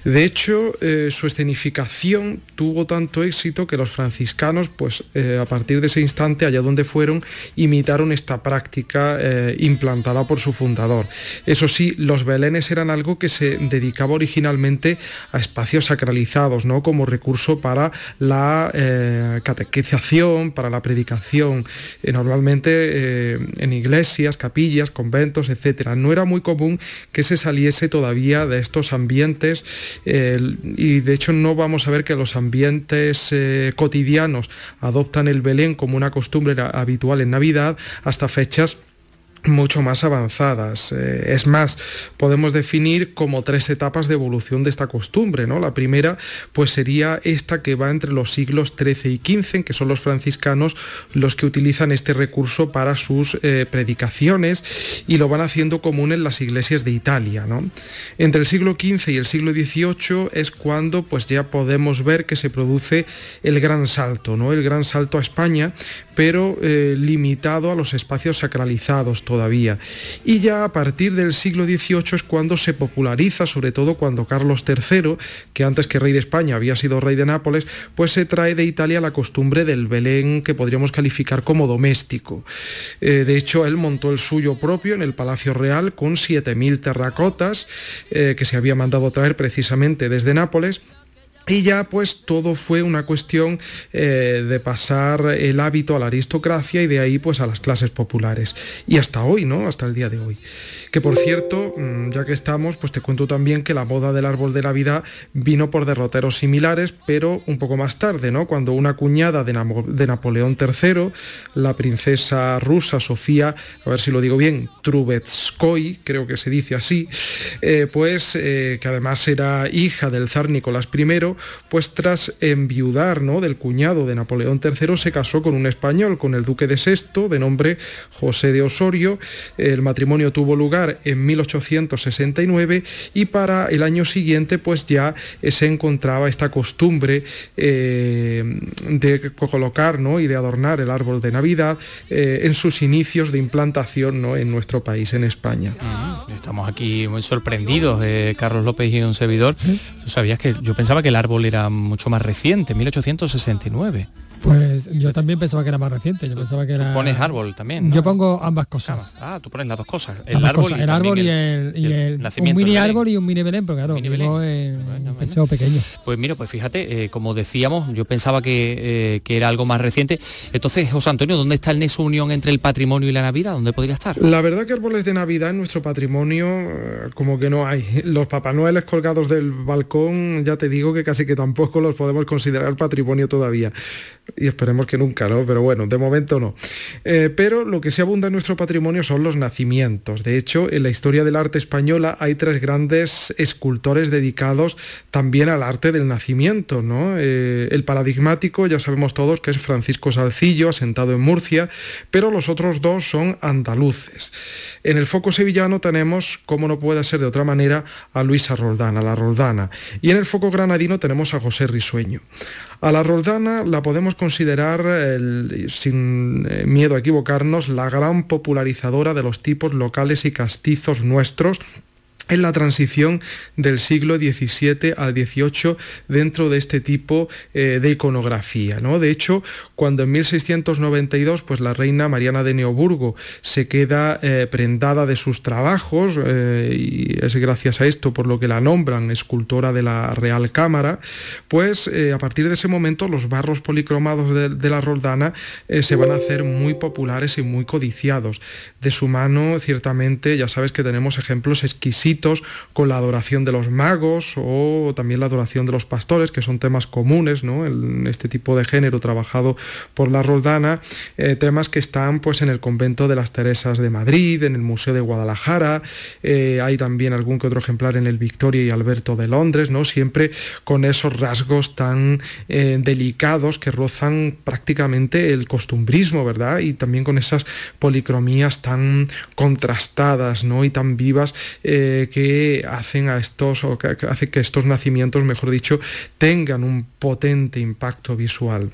De hecho, eh, su escenificación tuvo tanto éxito que los franciscanos, pues eh, a partir de ese instante, allá donde fueron, imitaron esta práctica implantada por su fundador. Eso sí, los belenes eran algo que se dedicaba originalmente a espacios sacralizados, como recurso para la catequización, para la predicación, normalmente en iglesias, capillas, conventos, etcétera. No era muy común que se saliese todavía de estos ambientes y de hecho no vamos a ver que los ambientes eh, cotidianos adoptan el Belén como una costumbre habitual en Navidad hasta fechas mucho más avanzadas. Eh, es más, podemos definir como tres etapas de evolución de esta costumbre. ¿no? La primera pues sería esta que va entre los siglos XIII y XV, que son los franciscanos los que utilizan este recurso para sus eh, predicaciones y lo van haciendo común en las iglesias de Italia. ¿no? Entre el siglo XV y el siglo XVIII es cuando pues ya podemos ver que se produce el gran salto, ¿no? el gran salto a España, pero eh, limitado a los espacios sacralizados todavía. Y ya a partir del siglo XVIII es cuando se populariza, sobre todo cuando Carlos III, que antes que rey de España había sido rey de Nápoles, pues se trae de Italia la costumbre del Belén que podríamos calificar como doméstico. Eh, de hecho, él montó el suyo propio en el Palacio Real con 7.000 terracotas eh, que se había mandado traer precisamente desde Nápoles y ya pues todo fue una cuestión eh, de pasar el hábito a la aristocracia y de ahí pues a las clases populares. Y hasta hoy, ¿no? Hasta el día de hoy. Que por cierto, mm, ya que estamos, pues te cuento también que la boda del árbol de Navidad vino por derroteros similares, pero un poco más tarde, ¿no? Cuando una cuñada de, Napoleón III, la princesa rusa Sofía, a ver si lo digo bien, Trubetskoy, creo que se dice así, eh, pues eh, que además era hija del zar Nicolás I, pues tras enviudar ¿no? del cuñado de Napoleón III se casó con un español, con el duque de Sexto, de nombre José de Osorio. El matrimonio tuvo lugar en 1869 y para el año siguiente pues ya se encontraba esta costumbre eh, de colocar ¿no? y de adornar el árbol de Navidad eh, en sus inicios de implantación ¿no? en nuestro país, en España. Estamos aquí muy sorprendidos, eh, Carlos López y un servidor. ¿Tú sabías que yo pensaba que el árbol era mucho más reciente, 1869? Pues yo también pensaba que era más reciente. Yo pensaba que era. pones árbol también. Yo pongo ambas cosas. Ah, tú pones las dos cosas. El árbol, y, el árbol y el, un mini árbol y un mini Belén, pero claro, vivo en un pequeño. Pues mira, pues fíjate, eh, como decíamos, yo pensaba que, eh, que, era algo más reciente. Entonces, José Antonio, ¿dónde está el nexo unión entre el patrimonio y la Navidad? ¿Dónde podría estar? La verdad que árboles de Navidad en nuestro patrimonio eh, como que no hay. Los Papá Noeles colgados del balcón, ya te digo que casi que tampoco los podemos considerar patrimonio todavía. Y esperemos que nunca pero bueno, de momento no. Eh, pero lo que se abunda en nuestro patrimonio son los nacimientos. De hecho, en la historia del arte española hay tres grandes escultores dedicados también al arte del nacimiento. ¿no? Eh, el paradigmático, ya sabemos todos que es Francisco Salcillo, asentado en Murcia, pero los otros dos son andaluces. En el foco sevillano tenemos, como no puede ser de otra manera, a Luisa Roldán, a la Roldana. Y en el foco granadino tenemos a José Risueño. A la Roldana la podemos considerar, sin eh, miedo a equivocarnos, la gran popularizadora de los tipos locales y castizos nuestros en la transición del siglo XVII al XVIII dentro de este tipo eh, de iconografía. ¿no? De hecho, cuando en 1692 pues, la reina Mariana de Neoburgo se queda eh, prendada de sus trabajos, eh, y es gracias a esto por lo que la nombran escultora de la Real Cámara, pues a partir de ese momento los barros policromados de, de la Roldana se van a hacer muy populares y muy codiciados. De su mano, ciertamente, ya sabes que tenemos ejemplos exquisitos con la adoración de los magos o también la adoración de los pastores, que son temas comunes en este tipo de género trabajado por la Roldana, eh, temas que están pues, en el convento de las Teresas de Madrid, en el Museo de Guadalajara, eh, hay también algún que otro ejemplar en el Victoria y Alberto de Londres, ¿no? siempre con esos rasgos tan eh, delicados que rozan prácticamente el costumbrismo, ¿verdad? Y también con esas policromías tan contrastadas ¿no? y tan vivas que hacen a estos, o que hace que estos nacimientos, mejor dicho, tengan un potente impacto visual.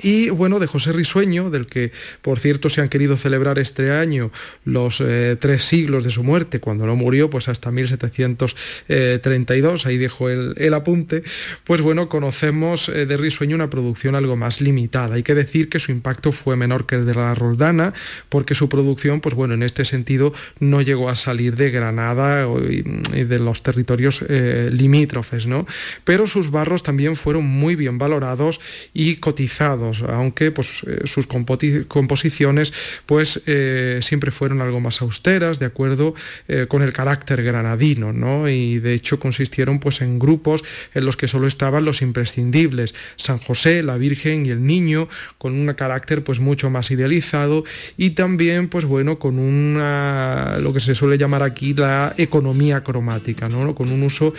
Y bueno, de José Risueño, del que por cierto se han querido celebrar este año los eh, tres siglos de su muerte, cuando no murió, pues hasta 1732, ahí dejo el, apunte, pues bueno, conocemos eh, de Risueño una producción algo más limitada. Hay que decir que su impacto fue menor que el de la Roldana, porque su producción, pues bueno, en este sentido no llegó a salir de Granada y, de los territorios eh, limítrofes, ¿no? Pero sus barros también fueron muy bien valorados y cotizados aunque pues, eh, sus composiciones pues, eh, siempre fueron algo más austeras, de acuerdo eh, con el carácter granadino, ¿no? y de hecho consistieron pues, en grupos en los que solo estaban los imprescindibles, San José, la Virgen y el Niño, con un carácter pues, mucho más idealizado y también pues, bueno, con una, lo que se suele llamar aquí la economía cromática, ¿no? con un uso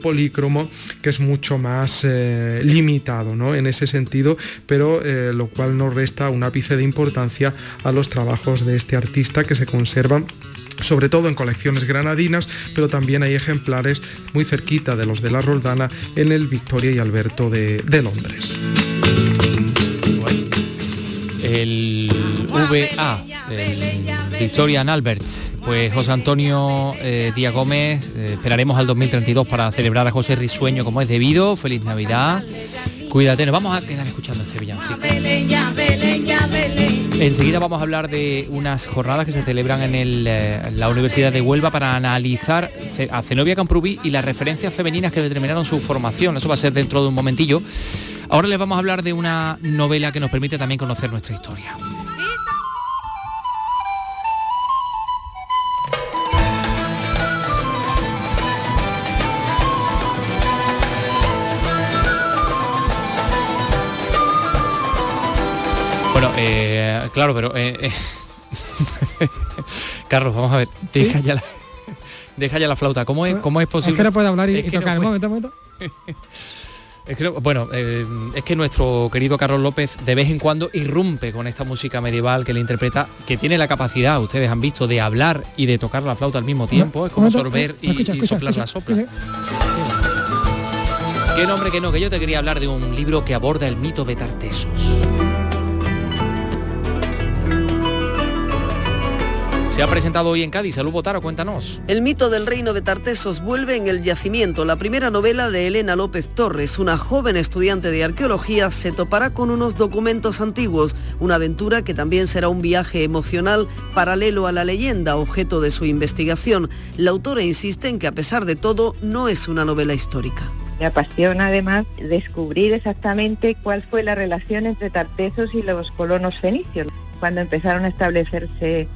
polícromo que es mucho más limitado ¿no? en ese sentido, pero eh, lo cual no resta un ápice de importancia a los trabajos de este artista que se conservan sobre todo en colecciones granadinas, pero también hay ejemplares muy cerquita de los de la Roldana en el Victoria y Alberto de, Londres. El VA, el Victoria Albert. Pues José Antonio eh, Díaz Gómez, eh, esperaremos al 2032 para celebrar a José Risueño como es debido. Feliz Navidad. Cuídate, nos vamos a quedar escuchando este villancico. Enseguida vamos a hablar de unas jornadas que se celebran en, eh, la Universidad de Huelva para analizar a Zenobia Camprubí y las referencias femeninas que determinaron su formación. Eso va a ser dentro de un momentillo. Ahora les vamos a hablar de una novela que nos permite también conocer nuestra historia. Eh, claro, pero... Eh, eh, [LAUGHS] Carlos, vamos a ver. Deja, ya la, deja ya la flauta. ¿Cómo es, cómo es posible? [LAUGHS] Es que no puede hablar y, tocar. momento, momento. Es que, bueno, es que nuestro querido Carlos López de vez en cuando irrumpe con esta música medieval que le interpreta, que tiene la capacidad, ustedes han visto, de hablar y de tocar la flauta al mismo tiempo, es como sorber y, soplar la sopla. Qué nombre que no, que yo te quería hablar de un libro que aborda el mito de Tartesos. Se ha presentado hoy en Cádiz. Salud Botaro, cuéntanos. El mito del reino de Tartesos vuelve en El Yacimiento. La primera novela de Elena López Torres, una joven estudiante de arqueología, se topará con unos documentos antiguos, una aventura que también será un viaje emocional paralelo a la leyenda, objeto de su investigación. La autora insiste en que a pesar de todo no es una novela histórica. Me apasiona además descubrir exactamente cuál fue la relación entre Tartesos y los colonos fenicios, cuando empezaron a establecerse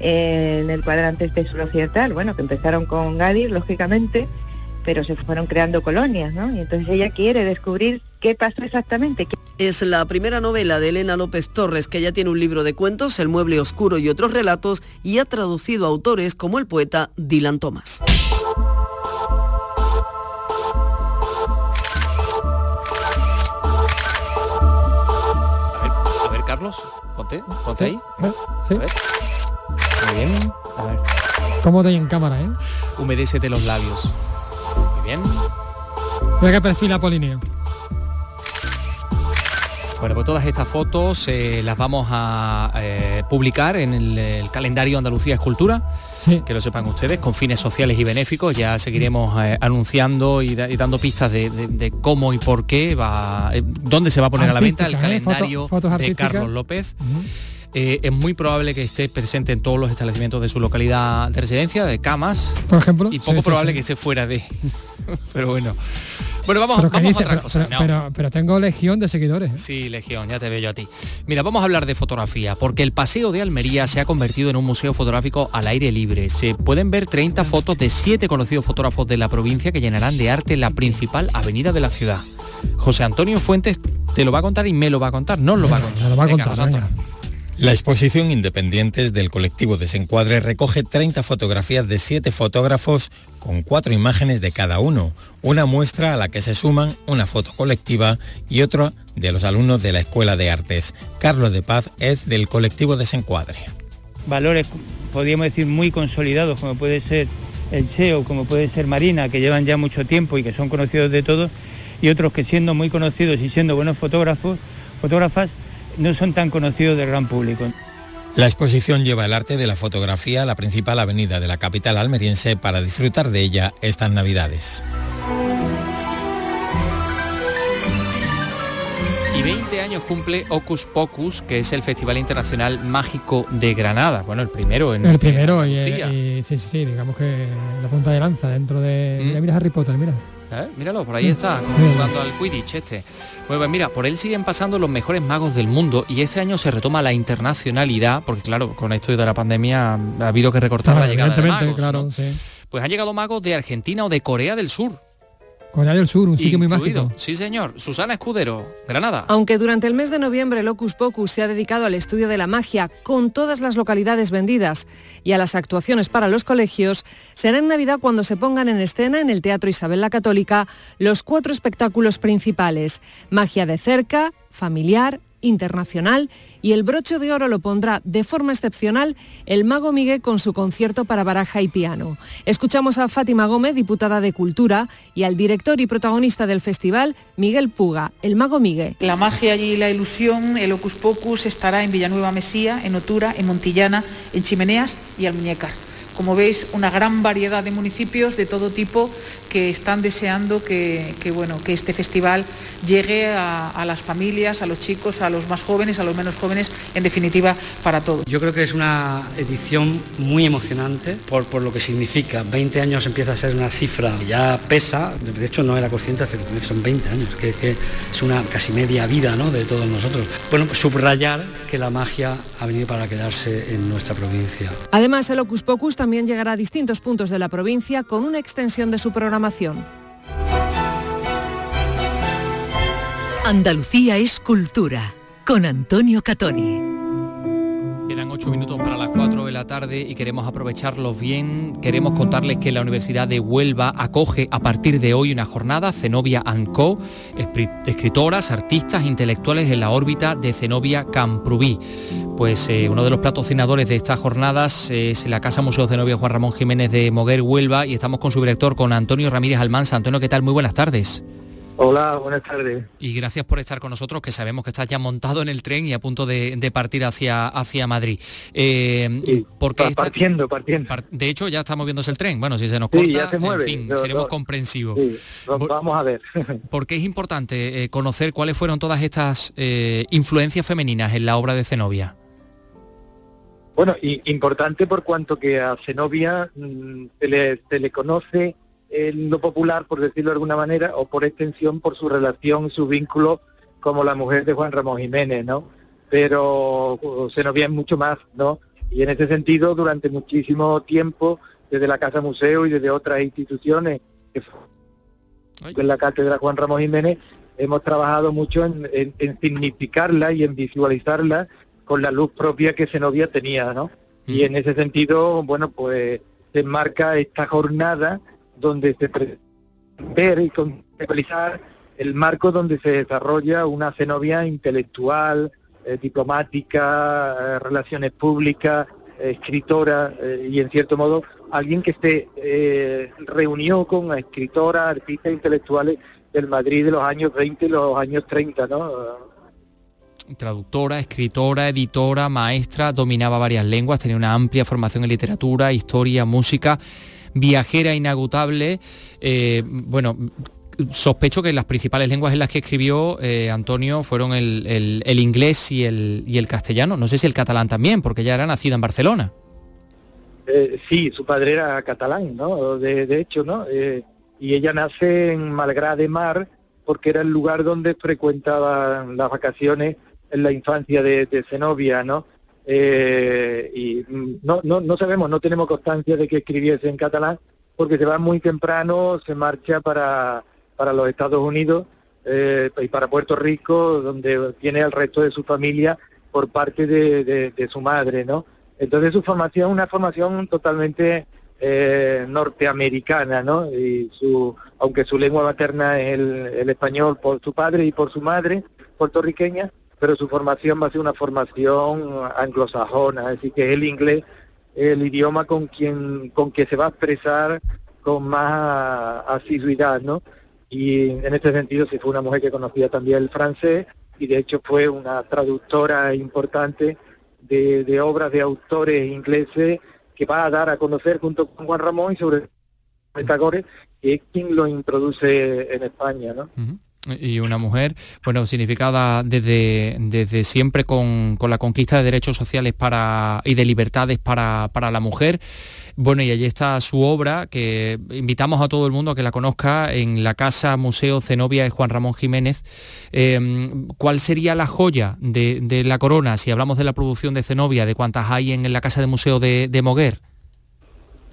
en el cuadrante este suroccidental, bueno, que empezaron con Gadir, lógicamente, pero se fueron creando colonias, ¿no? Y entonces ella quiere descubrir qué pasó exactamente. Es la primera novela de Elena López Torres, que ya tiene un libro de cuentos, El mueble oscuro y otros relatos, y ha traducido a autores como el poeta Dylan Thomas. A ver, Carlos, ponte, ponte ahí. Sí. Muy bien. A ver. Cómodo y en cámara, ¿eh? Humedécete los labios. Muy bien. Mira que perfila Polineo. Bueno, pues todas estas fotos eh, las vamos a eh, publicar en el, calendario Andalucía Escultura, sí. que lo sepan ustedes, con fines sociales y benéficos. Ya seguiremos eh, anunciando y, dando pistas de, cómo y por qué va, dónde se va a poner a la venta el calendario de Carlos López. Eh, es muy probable que esté presente en todos los establecimientos de su localidad de residencia, de camas. Por ejemplo. Y poco probable que esté fuera de. [LAUGHS] pero bueno. Bueno, vamos, a otra cosa. Pero, tengo legión de seguidores. ¿eh? Sí, legión, ya te veo yo a ti. Mira, vamos a hablar de fotografía, porque el Paseo de Almería se ha convertido en un museo fotográfico al aire libre. Se pueden ver 30 fotos de 7 conocidos fotógrafos de la provincia que llenarán de arte la principal avenida de la ciudad. José Antonio Fuentes te lo va a contar y me lo va a contar, no lo va a contar. lo va a contar. La exposición Independientes del colectivo Desencuadre recoge 30 fotografías de 7 fotógrafos con 4 imágenes de cada uno, una muestra a la que se suman una foto colectiva y otra de los alumnos de la Escuela de Artes. Carlos de Paz es del colectivo Desencuadre. Valores, podríamos decir, muy consolidados, como puede ser el Cheo, como puede ser Marina, que llevan ya mucho tiempo y que son conocidos de todos, y otros que siendo muy conocidos y siendo buenos fotógrafos, fotógrafas no son tan conocidos del gran público. La exposición lleva el arte de la fotografía a la principal avenida de la capital almeriense para disfrutar de ella estas navidades. Y 20 años cumple Ocus Pocus, que es el Festival Internacional Mágico de Granada. Bueno, el primero en El primero, y, Andalucía. y- sí, sí, sí, digamos que la punta de lanza dentro de... Mm. Mira, mira Harry Potter, mira. ¿Eh? Míralo, por ahí está, jugando al Quidditch este. Bueno, pues mira, por él siguen pasando los mejores magos del mundo y este año se retoma la internacionalidad, porque claro, con esto de la pandemia ha habido que recortar Claro, la llegada de magos. claro, ¿no? sí. Pues han llegado magos de Argentina o de Corea del Sur. Corea del Sur, un sitio muy mágico. Sí, señor. Susana Escudero, Granada. Aunque durante el mes de noviembre el Hocus Pocus se ha dedicado al estudio de la magia con todas las localidades vendidas y a las actuaciones para los colegios, será en Navidad cuando se pongan en escena en el Teatro Isabel la Católica los cuatro espectáculos principales, magia de cerca, familiar, internacional y el broche de oro lo pondrá de forma excepcional el mago Miguel con su concierto para baraja y piano. Escuchamos a Fátima Gómez, diputada de Cultura, y al director y protagonista del festival, Miguel Puga, el mago Miguel. La magia y la ilusión, el Hocus Pocus, estará en Villanueva Mesía, en Otura, en Montillana, en Chimeneas y Almuñécar. Como veis, una gran variedad de municipios de todo tipo que están deseando que, que, bueno, que este festival llegue a, a las familias, a los chicos, a los más jóvenes, a los menos jóvenes, en definitiva, para todos. Yo creo que es una edición muy emocionante por, por lo que significa. 20 años empieza a ser una cifra que ya pesa, de hecho no era consciente hace que son 20 años, que, que es una casi media vida ¿no? de todos nosotros. Bueno, pues subrayar que la magia ha venido para quedarse en nuestra provincia. Además, el Hocus Pocus también llegará a distintos puntos de la provincia con una extensión de su programación. Andalucía es cultura, con Antonio Catoni. Quedan ocho minutos para las 4 de la tarde y queremos aprovecharlos bien. Queremos contarles que la Universidad de Huelva acoge a partir de hoy una jornada Zenobia Co, espri- escritoras, artistas, intelectuales en la órbita de Zenobia Camprubí. Pues eh, uno de los patrocinadores de estas jornadas es la Casa Museo Zenobia Juan Ramón Jiménez de Moguer, Huelva, y estamos con su director, con Antonio Ramírez Almanza. Antonio, ¿qué tal? Muy buenas tardes. Hola, buenas tardes. Y gracias por estar con nosotros, que sabemos que estás ya montado en el tren y a punto de, de partir hacia, hacia Madrid. Eh, porque Pa- esta- partiendo, partiendo. par- de hecho, ya está moviéndose el tren. Bueno, si se nos Sí, corta, ya se mueve. en fin, No, seremos no. comprensivos. Sí, va- vamos a ver. [LAUGHS] Porque es importante eh, conocer cuáles fueron todas estas eh, influencias femeninas en la obra de Zenobia. Bueno, y importante por cuanto que a Zenobia mm, se, le, se le conoce en lo popular, por decirlo de alguna manera, o por extensión por su relación, su vínculo como la mujer de Juan Ramón Jiménez, ¿no? Pero uh, Zenobia es mucho más, ¿no? Y en ese sentido, durante muchísimo tiempo, desde la Casa Museo y desde otras instituciones, que en la Cátedra Juan Ramón Jiménez, hemos trabajado mucho en, en- en significarla y en visualizarla con la luz propia que Zenobia tenía, ¿no? Y en ese sentido, bueno, pues se enmarca esta jornada donde se ver y conceptualizar el marco donde se desarrolla una Zenobia intelectual, eh, diplomática, eh, relaciones públicas, escritora eh, y en cierto modo alguien que se reunió con escritoras, artistas intelectuales del Madrid de los años 20 y los años 30, ¿no? Traductora, escritora, editora, maestra, dominaba varias lenguas, tenía una amplia formación en literatura, historia, música, viajera inagotable. eh, bueno, sospecho que las principales lenguas en las que escribió eh, Antonio fueron el, el- inglés y el, y el castellano. No sé si el catalán también, porque ella era nacida en Barcelona. Eh, sí, su padre era catalán, ¿no? De, hecho, ¿no? Y ella nace en Malgrá de Mar porque era el lugar donde frecuentaban las vacaciones en la infancia de, de Zenobia, ¿no? Eh, y no, no, no sabemos, no tenemos constancia de que escribiese en catalán porque se va muy temprano, se marcha para, para los Estados Unidos eh, y para Puerto Rico, donde tiene al resto de su familia por parte de, de- su madre, ¿no? Entonces su formación, una formación totalmente eh, norteamericana, ¿no? Y su, aunque su lengua materna es el, el español por su padre y por su madre puertorriqueña, pero su formación va a ser una formación anglosajona, así que el inglés el idioma con quien, con que se va a expresar con más asiduidad, ¿no? Y en este sentido, si fue una mujer que conocía también el francés y de hecho fue una traductora importante de, de obras de autores ingleses que va a dar a conocer junto con Juan Ramón y sobre Tagore, que es quien lo introduce en España, ¿no? Y una mujer, bueno, significada desde, desde siempre con, con, la conquista de derechos sociales para, y de libertades para, para, la mujer. Bueno, y allí está su obra, que invitamos a todo el mundo a que la conozca en la Casa Museo Zenobia de Juan Ramón Jiménez. Eh, ¿Cuál sería la joya de, de, la corona, si hablamos de la producción de Zenobia, de cuántas hay en, la Casa de Museo de, de Moguer?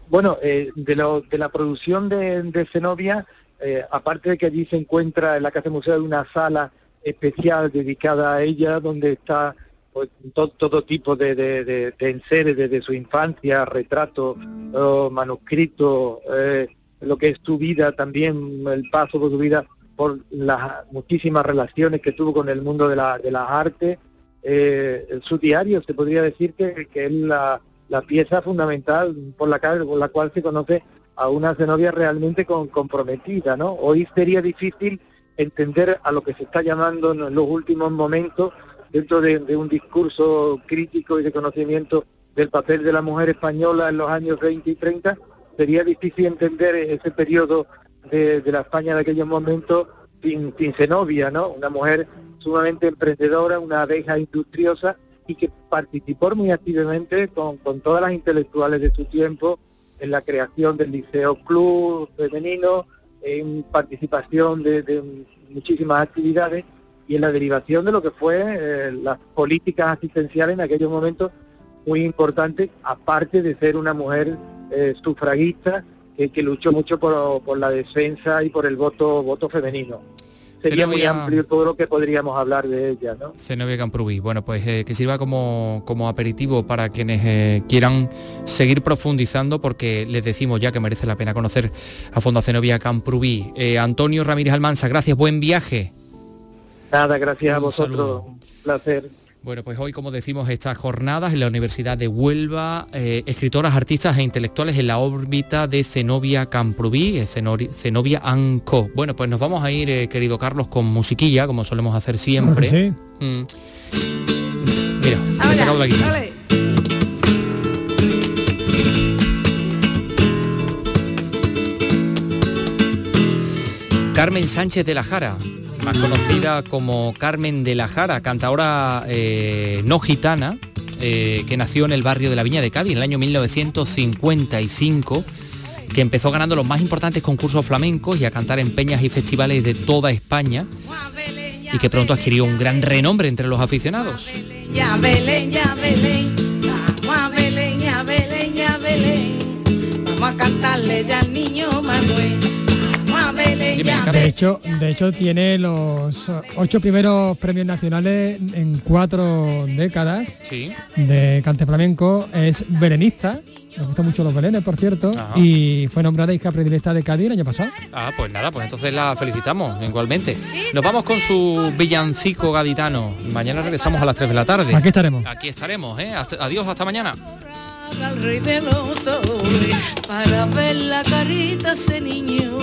Bueno, eh, de, lo, de, la producción de, de Zenobia, eh, aparte de que allí se encuentra en la Casa Museo una sala especial dedicada a ella, donde está pues, todo, todo, tipo de, de, de, de, enseres desde su infancia, retratos, oh, manuscritos, eh, lo que es su vida también, el paso de su vida por las muchísimas relaciones que tuvo con el mundo de, la, de las artes. Eh, su diario se podría decir que, que es la, la, pieza fundamental por la, por la cual se conoce a una Zenobia realmente con, comprometida, ¿no? Hoy sería difícil entender a lo que se está llamando en los últimos momentos dentro de, un discurso crítico y de conocimiento del papel de la mujer española en los años 20 y 30, sería difícil entender ese periodo de, la España de aquellos momentos sin, sin Zenobia, ¿no? Una mujer sumamente emprendedora, una abeja industriosa y que participó muy activamente con todas las intelectuales de su tiempo, en la creación del Liceo Club femenino, en participación de, muchísimas actividades y en la derivación de lo que fue eh, las políticas asistenciales en aquellos momentos muy importantes, aparte de ser una mujer eh, sufragista que, que, luchó mucho por, por, la defensa y por el voto voto femenino. Sería Zenobia, muy amplio todo lo que podríamos hablar de ella, ¿no? Zenobia Camprubí. Bueno, pues eh, que sirva como, como aperitivo para quienes eh, quieran seguir profundizando, porque les decimos ya que merece la pena conocer a fondo a Zenobia Camprubí. Eh, Antonio Ramírez Almanza, gracias, buen viaje. Nada, gracias a vosotros. Un placer. Bueno, pues hoy, como decimos, estas jornadas en la Universidad de Huelva, eh, escritoras, artistas e intelectuales en la órbita de Zenobia Camprubí, eh, Zenobia Anco. Bueno, pues nos vamos a ir, eh, querido Carlos, con musiquilla, como solemos hacer siempre. Sí. Mm. Mira, he sacado la guitarra. Carmen Sánchez de la Jara, más conocida como Carmen de la Jara, cantadora eh, no gitana, eh, que nació en el barrio de la Viña de Cádiz en el año 1955, que empezó ganando los más importantes concursos flamencos y a cantar en peñas y festivales de toda España y que pronto adquirió un gran renombre entre los aficionados. Vamos a cantarle ya al niño Manuel. De hecho, de hecho tiene los ocho primeros premios nacionales en cuatro décadas sí. de cante flamenco. Es belenista, nos gustan mucho los belenes, por cierto, Ajá. y fue nombrada hija predilecta de Cádiz el año pasado. Ah, pues nada, pues entonces la felicitamos igualmente. Nos vamos con su villancico gaditano. Mañana regresamos a las 3 de la tarde. Aquí estaremos. Aquí estaremos, ¿eh? Hasta, adiós, hasta mañana al rey de los para ver la carita ese niño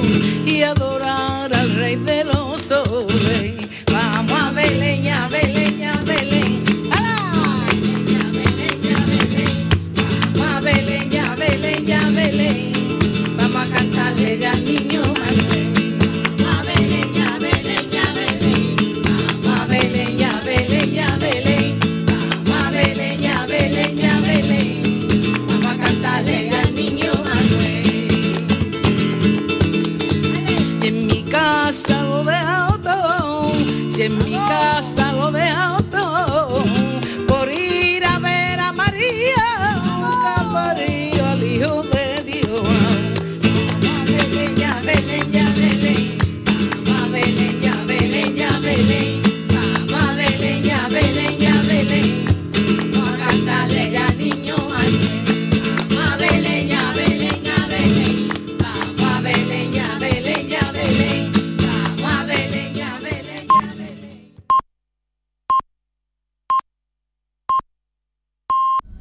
y adorar al rey de los. Vamos a Belén, a Belén, a Belén. Vamos a cantarle ya niño